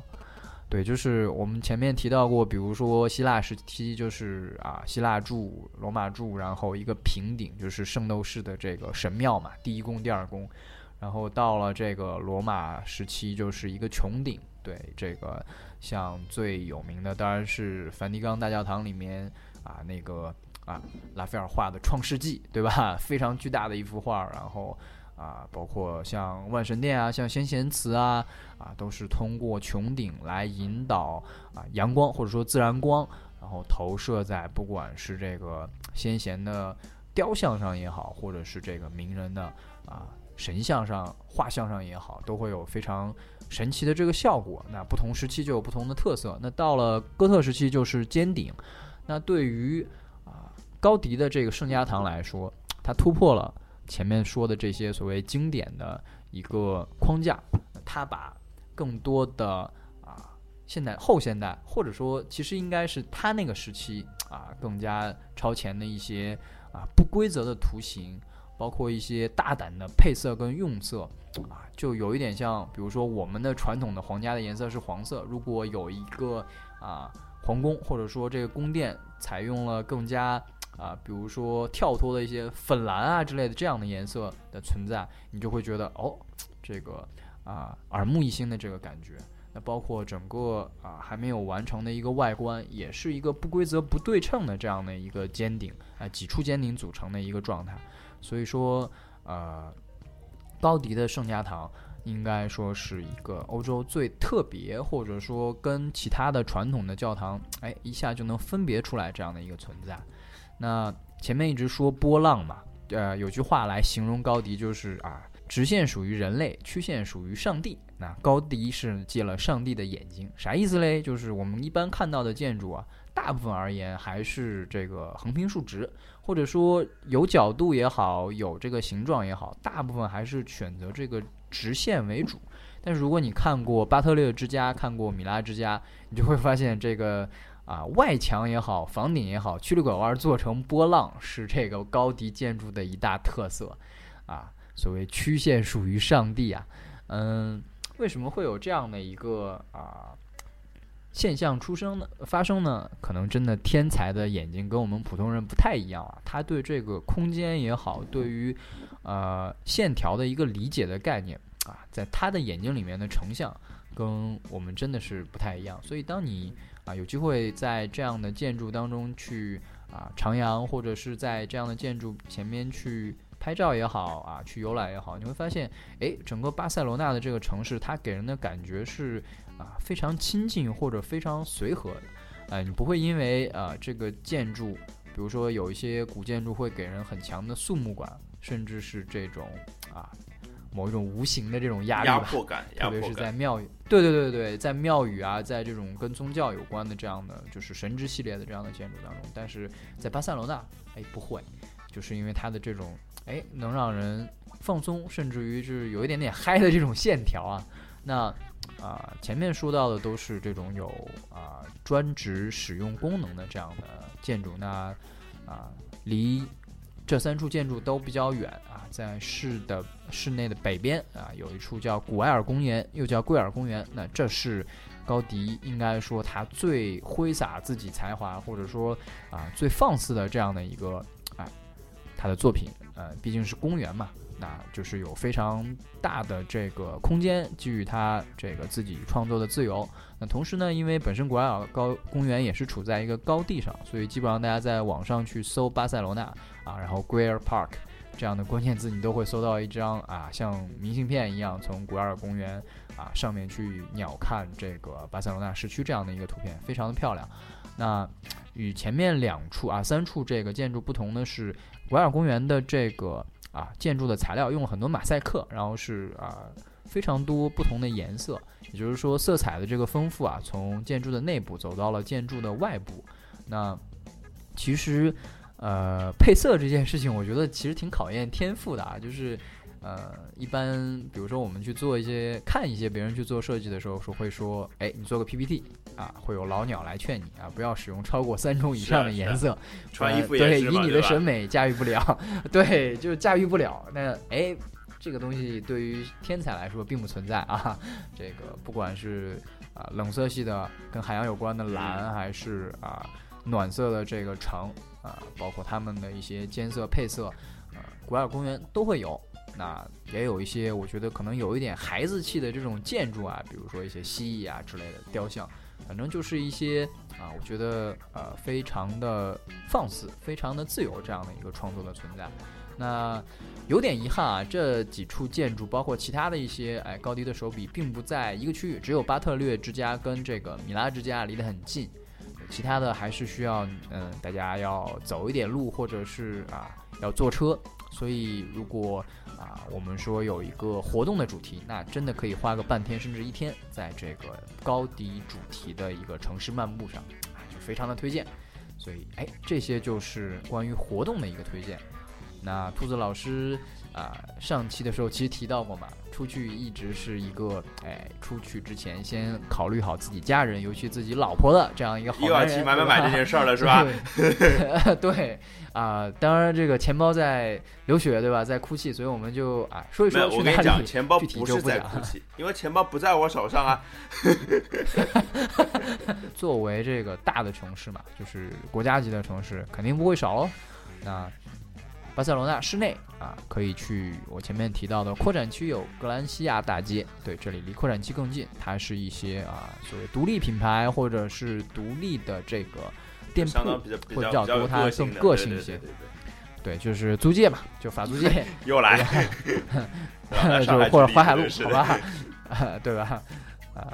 对，就是我们前面提到过，比如说希腊时期，就是啊，希腊柱、罗马柱，然后一个平顶，就是圣斗士的这个神庙嘛，第一宫、第二宫。然后到了这个罗马时期，就是一个穹顶。对，这个像最有名的当然是梵蒂冈大教堂里面啊那个。啊，拉斐尔画的《创世纪》，对吧？非常巨大的一幅画。然后啊，包括像万神殿啊，像先贤祠啊，啊，都是通过穹顶来引导啊阳光或者说自然光，然后投射在不管是这个先贤的雕像上也好，或者是这个名人的啊神像上、画像上也好，都会有非常神奇的这个效果。那不同时期就有不同的特色。那到了哥特时期就是尖顶。那对于啊高迪的这个圣家堂来说，它突破了前面说的这些所谓经典的一个框架，它把更多的啊现代后现代，或者说其实应该是它那个时期啊更加超前的一些啊不规则的图形，包括一些大胆的配色跟用色啊，就有一点像，比如说我们的传统的皇家的颜色是黄色，如果有一个啊皇宫或者说这个宫殿采用了更加啊，比如说跳脱的一些粉蓝啊之类的这样的颜色的存在，你就会觉得哦，这个啊耳目一新的这个感觉。那包括整个啊还没有完成的一个外观，也是一个不规则、不对称的这样的一个尖顶啊几处尖顶组成的一个状态。所以说，呃，高迪的圣家堂应该说是一个欧洲最特别，或者说跟其他的传统的教堂，哎，一下就能分别出来这样的一个存在。那前面一直说波浪嘛，呃，有句话来形容高迪，就是啊，直线属于人类，曲线属于上帝。那高迪是借了上帝的眼睛，啥意思嘞？就是我们一般看到的建筑啊，大部分而言还是这个横平竖直，或者说有角度也好，有这个形状也好，大部分还是选择这个直线为主。但是如果你看过巴特勒之家，看过米拉之家，你就会发现这个。啊，外墙也好，房顶也好，曲里拐弯做成波浪，是这个高迪建筑的一大特色。啊，所谓曲线属于上帝啊，嗯，为什么会有这样的一个啊现象出生的发生呢，可能真的天才的眼睛跟我们普通人不太一样啊。他对这个空间也好，对于呃线条的一个理解的概念啊，在他的眼睛里面的成像跟我们真的是不太一样。所以当你啊有机会在这样的建筑当中去啊徜徉，或者是在这样的建筑前面去拍照也好啊，去游览也好，你会发现，哎，整个巴塞罗那的这个城市，它给人的感觉是。啊，非常亲近或者非常随和的，哎，你不会因为啊这个建筑，比如说有一些古建筑会给人很强的肃穆感，甚至是这种啊某一种无形的这种压力压迫感，特别是在庙宇，对对对对，在庙宇啊，在这种跟宗教有关的这样的就是神之系列的这样的建筑当中，但是在巴塞罗那，哎不会，就是因为它的这种哎能让人放松，甚至于就是有一点点嗨的这种线条啊，那。啊，前面说到的都是这种有啊专职使用功能的这样的建筑，那啊离这三处建筑都比较远啊，在市的市内的北边啊，有一处叫古埃尔公园，又叫贵尔公园。那这是高迪应该说他最挥洒自己才华，或者说啊最放肆的这样的一个啊他的作品。呃，毕竟是公园嘛。那就是有非常大的这个空间，给予他这个自己创作的自由。那同时呢，因为本身古埃尔高公园也是处在一个高地上，所以基本上大家在网上去搜巴塞罗那啊，然后 Greer Park 这样的关键字，你都会搜到一张啊，像明信片一样从古埃尔公园啊上面去鸟瞰这个巴塞罗那市区这样的一个图片，非常的漂亮。那与前面两处啊三处这个建筑不同的是，古埃尔公园的这个。啊，建筑的材料用了很多马赛克，然后是啊非常多不同的颜色，也就是说色彩的这个丰富啊，从建筑的内部走到了建筑的外部。那其实呃配色这件事情，我觉得其实挺考验天赋的啊，就是。呃，一般比如说我们去做一些看一些别人去做设计的时候，说会说，哎，你做个 PPT 啊，会有老鸟来劝你啊，不要使用超过三种以上的颜色，穿衣服对，以你的审美驾驭不了，对，就驾驭不了。那哎，这个东西对于天才来说并不存在啊。这个不管是啊冷色系的跟海洋有关的蓝，还是啊暖色的这个橙啊，包括他们的一些间色配色，啊，古尔公园都会有。那也有一些，我觉得可能有一点孩子气的这种建筑啊，比如说一些蜥蜴啊之类的雕像，反正就是一些啊，我觉得呃非常的放肆、非常的自由这样的一个创作的存在。那有点遗憾啊，这几处建筑包括其他的一些哎高低的手笔，并不在一个区域，只有巴特略之家跟这个米拉之家离得很近，其他的还是需要嗯大家要走一点路，或者是啊要坐车。所以，如果啊，我们说有一个活动的主题，那真的可以花个半天甚至一天，在这个高迪主题的一个城市漫步上，啊就非常的推荐。所以，哎，这些就是关于活动的一个推荐。那兔子老师。啊，上期的时候其实提到过嘛，出去一直是一个，哎，出去之前先考虑好自己家人，尤其自己老婆的这样一个好又要去买买买这件事儿了，是吧？对，啊，当然这个钱包在流血，对吧？在哭泣，所以我们就啊说一说。我跟你讲，钱包不是在哭泣，因为钱包不在我手上啊。作为这个大的城市嘛，就是国家级的城市，肯定不会少哦。那。巴塞罗那市内啊，可以去我前面提到的扩展区有格兰西亚大街，对，这里离扩展区更近。它是一些啊，所谓独立品牌或者是独立的这个店铺会比较多，它更个性一些。对就是租界嘛，就法租界 又来 就或者淮海路，好吧，对吧？呃。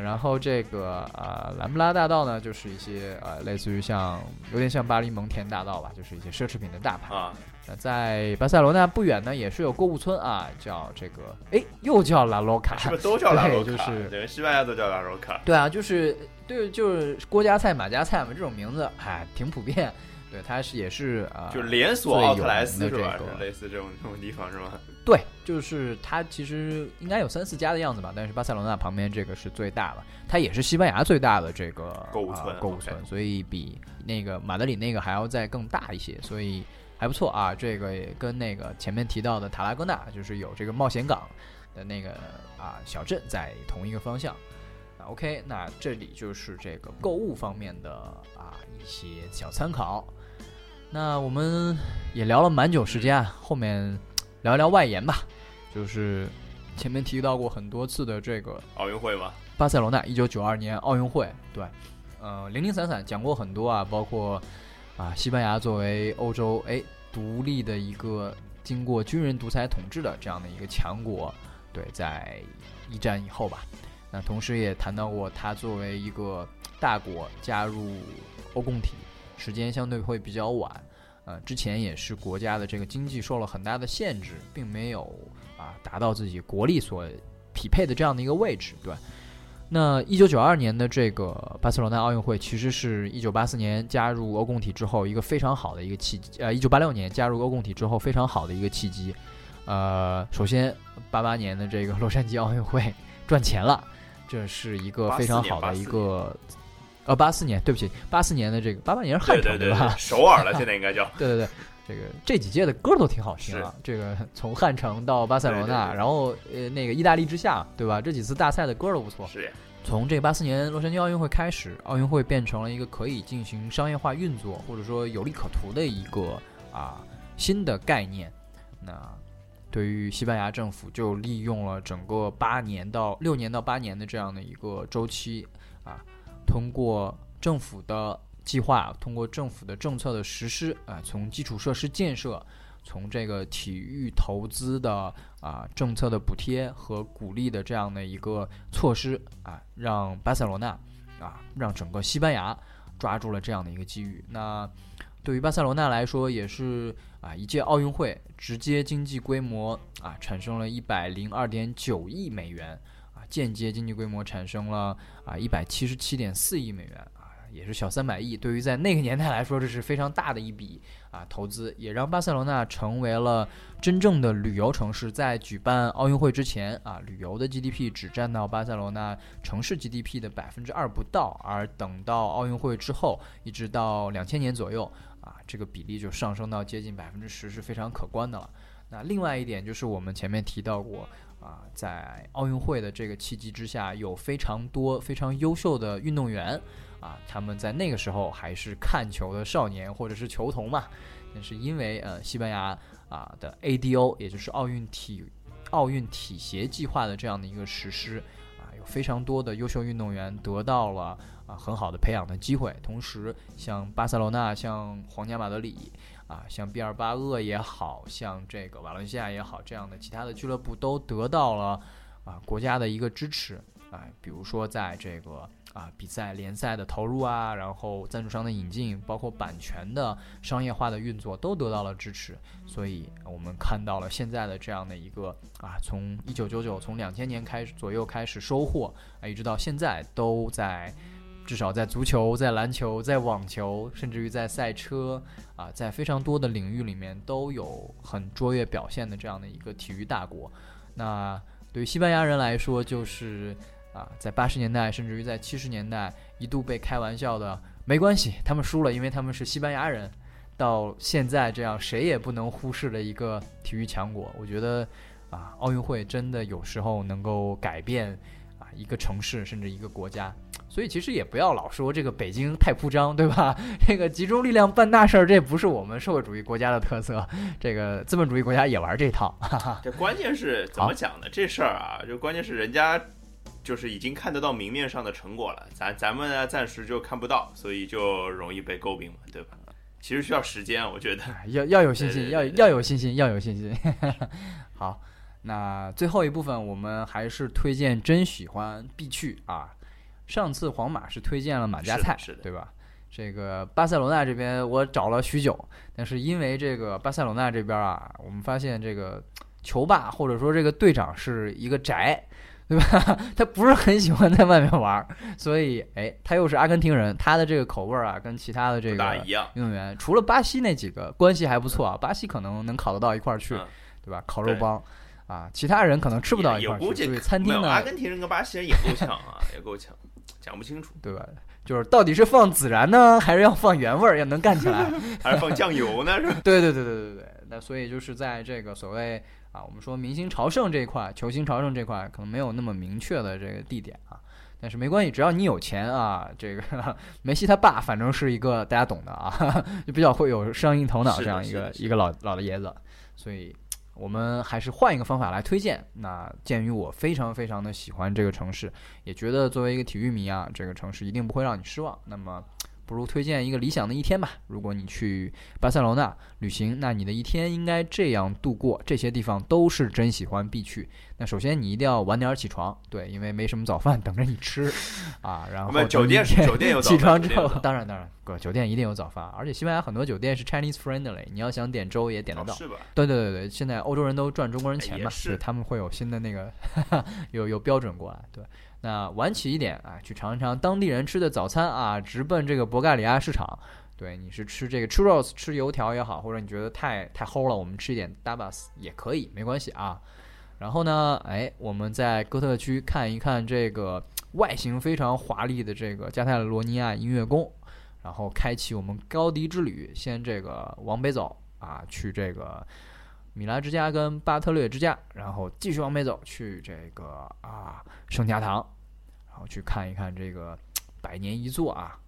然后这个呃兰布拉大道呢，就是一些呃类似于像有点像巴黎蒙田大道吧，就是一些奢侈品的大牌啊。那在巴塞罗那不远呢，也是有购物村啊，叫这个哎又叫拉罗卡，是不是都叫拉罗卡？就是连西班牙都叫拉罗卡。对啊，就是对，就是郭家菜马家菜嘛，这种名字哎挺普遍。对，它是也是啊，就连锁奥特莱斯是吧？类似这种这种地方是吗？对，就是它其实应该有三四家的样子吧，但是巴塞罗那旁边这个是最大的，它也是西班牙最大的这个购物村，购物村，所以比那个马德里那个还要再更大一些，所以还不错啊。这个也跟那个前面提到的塔拉戈纳，就是有这个冒险港的那个啊小镇在同一个方向。OK，那这里就是这个购物方面的啊一些小参考。那我们也聊了蛮久时间啊，后面聊一聊外延吧，就是前面提到过很多次的这个奥运会吧，巴塞罗那一九九二年奥运会，对，呃，零零散散讲过很多啊，包括啊，西班牙作为欧洲哎独立的一个经过军人独裁统治的这样的一个强国，对，在一战以后吧。那同时也谈到过，它作为一个大国加入欧共体，时间相对会比较晚，呃，之前也是国家的这个经济受了很大的限制，并没有啊达到自己国力所匹配的这样的一个位置，对。那一九九二年的这个巴塞罗那奥运会，其实是一九八四年加入欧共体之后一个非常好的一个契机，呃，一九八六年加入欧共体之后非常好的一个契机，呃，首先八八年的这个洛杉矶奥运会赚钱了。这是一个非常好的一个，呃，八四年，对不起，八四年的这个八八年是汉城对吧？首尔了，现在应该叫。对 对对，这个这几届的歌都挺好听啊。这个 从汉城到巴塞罗那，然后呃那个意大利之夏，对吧？这几次大赛的歌都不错。是。从这八四年洛杉矶奥运会开始，奥运会变成了一个可以进行商业化运作，或者说有利可图的一个啊新的概念。那。对于西班牙政府，就利用了整个八年到六年到八年的这样的一个周期，啊，通过政府的计划，通过政府的政策的实施，啊，从基础设施建设，从这个体育投资的啊政策的补贴和鼓励的这样的一个措施，啊，让巴塞罗那，啊，让整个西班牙抓住了这样的一个机遇。那对于巴塞罗那来说，也是啊，一届奥运会直接经济规模啊产生了一百零二点九亿美元，啊，间接经济规模产生了啊一百七十七点四亿美元，也是小三百亿。对于在那个年代来说，这是非常大的一笔啊投资，也让巴塞罗那成为了真正的旅游城市。在举办奥运会之前啊，旅游的 GDP 只占到巴塞罗那城市 GDP 的百分之二不到，而等到奥运会之后，一直到两千年左右。啊，这个比例就上升到接近百分之十，是非常可观的了。那另外一点就是我们前面提到过，啊，在奥运会的这个契机之下，有非常多非常优秀的运动员，啊，他们在那个时候还是看球的少年或者是球童嘛。但是因为呃，西班牙啊的 ADO，也就是奥运体奥运体协计划的这样的一个实施，啊，有非常多的优秀运动员得到了。啊，很好的培养的机会。同时，像巴塞罗那、像皇家马德里啊，像毕尔巴鄂也好像这个瓦伦西亚也好，这样的其他的俱乐部都得到了啊国家的一个支持啊。比如说，在这个啊比赛联赛的投入啊，然后赞助商的引进，包括版权的商业化的运作，都得到了支持。所以我们看到了现在的这样的一个啊，从一九九九从两千年开始左右开始收获啊，一直到现在都在。至少在足球、在篮球、在网球，甚至于在赛车啊，在非常多的领域里面都有很卓越表现的这样的一个体育大国。那对于西班牙人来说，就是啊，在八十年代甚至于在七十年代一度被开玩笑的，没关系，他们输了，因为他们是西班牙人。到现在这样谁也不能忽视的一个体育强国，我觉得啊，奥运会真的有时候能够改变啊一个城市甚至一个国家。所以其实也不要老说这个北京太铺张，对吧？这个集中力量办大事儿，这不是我们社会主义国家的特色。这个资本主义国家也玩这套。这关键是怎么讲呢？这事儿啊，就关键是人家就是已经看得到明面上的成果了，咱咱们呢暂时就看不到，所以就容易被诟病嘛，对吧？其实需要时间，我觉得要要有信心，要要有信心，要有信心。好，那最后一部分我们还是推荐真喜欢必去啊。上次皇马是推荐了马加泰，对吧？这个巴塞罗那这边我找了许久，但是因为这个巴塞罗那这边啊，我们发现这个球霸或者说这个队长是一个宅，对吧？他不是很喜欢在外面玩，所以哎，他又是阿根廷人，他的这个口味啊，跟其他的这个运动员，除了巴西那几个关系还不错啊，巴西可能能考得到一块儿去，对吧？烤肉帮啊，其他人可能吃不到一块儿去，所以餐厅呢，阿根廷人跟巴西人也够呛啊，也够呛。讲不清楚，对吧？就是到底是放孜然呢，还是要放原味儿，要能干起来，还是放酱油呢？是吧？对对对对对对。那所以就是在这个所谓啊，我们说明星朝圣这一块，球星朝圣这块，可能没有那么明确的这个地点啊。但是没关系，只要你有钱啊，这个 梅西他爸反正是一个大家懂的啊，就比较会有生意头脑这样一个一个老老的爷子，所以我们还是换一个方法来推荐。那鉴于我非常非常的喜欢这个城市，也觉得作为一个体育迷啊，这个城市一定不会让你失望。那么。不如推荐一个理想的一天吧。如果你去巴塞罗那旅行，那你的一天应该这样度过。这些地方都是真喜欢必去。那首先你一定要晚点起床，对，因为没什么早饭等着你吃 啊。然后酒店酒店有起床之后，当然当然，哥酒店一定有早饭。而且西班牙很多酒店是 Chinese friendly，你要想点粥也点得到。是吧？对对对对，现在欧洲人都赚中国人钱嘛，是他们会有新的那个 有有标准过来，对。那晚起一点啊，去尝一尝当地人吃的早餐啊，直奔这个博盖里亚市场。对，你是吃这个 churros，吃油条也好，或者你觉得太太齁了，我们吃一点 dabas 也可以，没关系啊。然后呢，哎，我们在哥特区看一看这个外形非常华丽的这个加泰罗尼亚音乐宫，然后开启我们高迪之旅，先这个往北走啊，去这个。米拉之家跟巴特略之家，然后继续往北走去这个啊圣家堂，然后去看一看这个百年一座啊，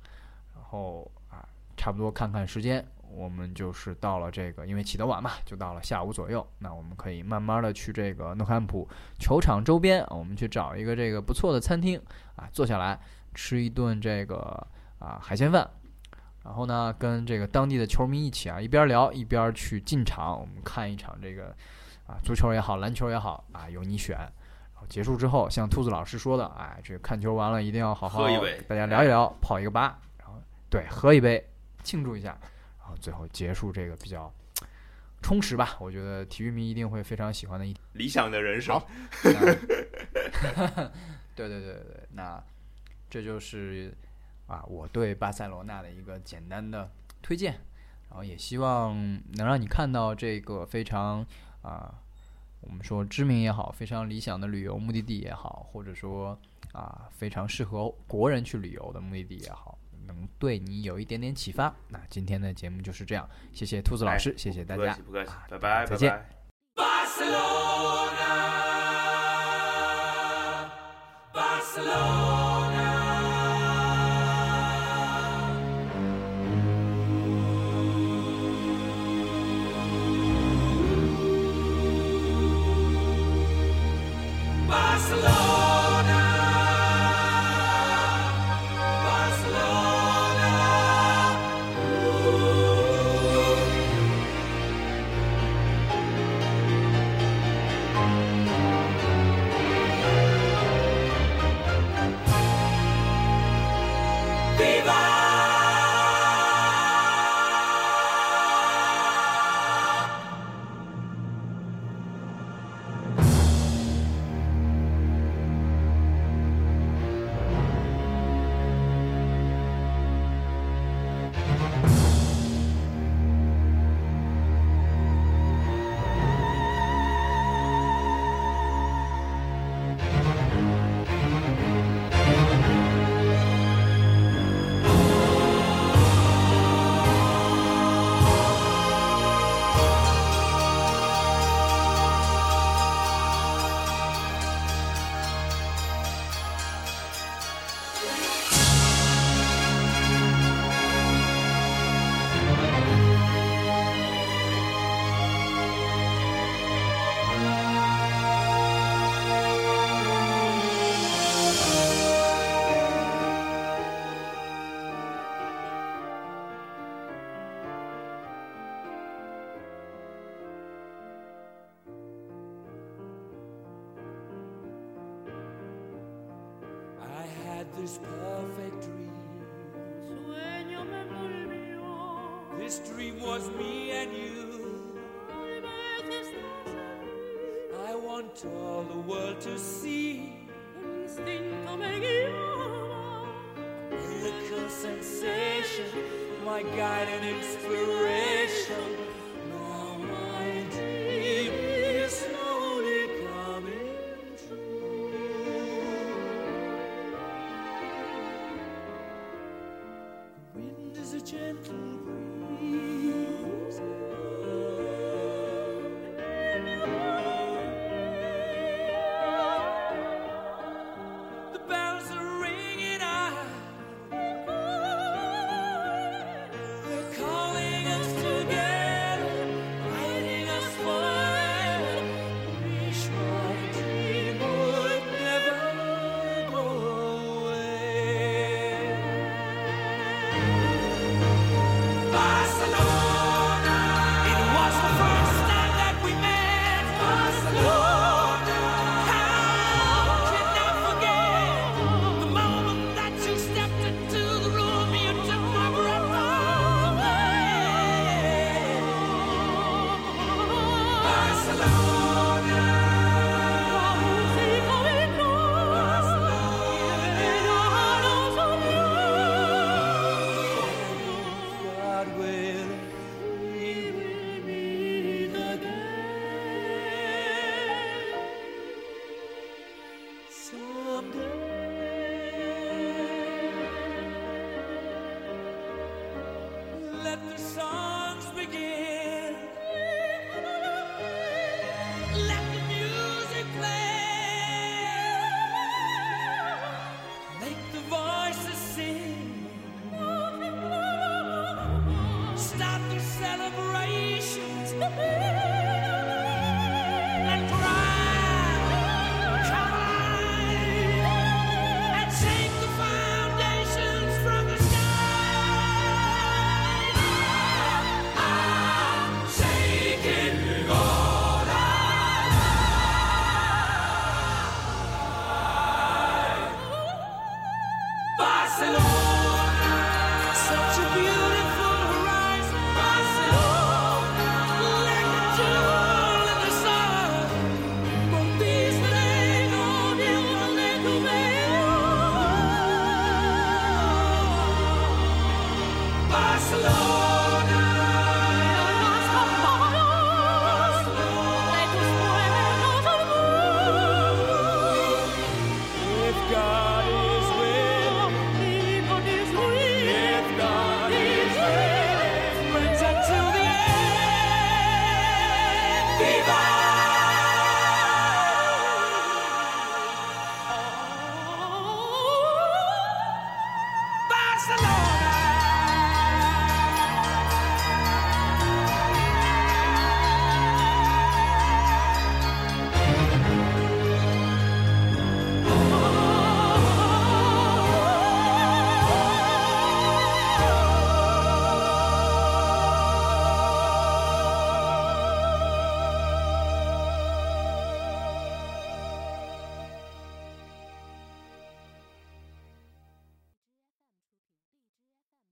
然后啊差不多看看时间，我们就是到了这个，因为起得晚嘛，就到了下午左右。那我们可以慢慢的去这个诺坎普球场周边，我们去找一个这个不错的餐厅啊，坐下来吃一顿这个啊海鲜饭。然后呢，跟这个当地的球迷一起啊，一边聊一边去进场，我们看一场这个啊足球也好，篮球也好啊，由你选。然后结束之后，像兔子老师说的，哎，这个看球完了一定要好好大家聊一聊，泡一个吧，然后对，喝一杯庆祝一下，然后最后结束这个比较充实吧。我觉得体育迷一定会非常喜欢的一理想的人生。对对对对对，那这就是。啊，我对巴塞罗那的一个简单的推荐，然后也希望能让你看到这个非常啊，我们说知名也好，非常理想的旅游目的地也好，或者说啊非常适合国人去旅游的目的地也好，能对你有一点点启发。那今天的节目就是这样，谢谢兔子老师，谢谢大家，不客气，拜拜，再见。This dream was me and you. I want all the world to see. Miracle sensation, my guide and inspiration.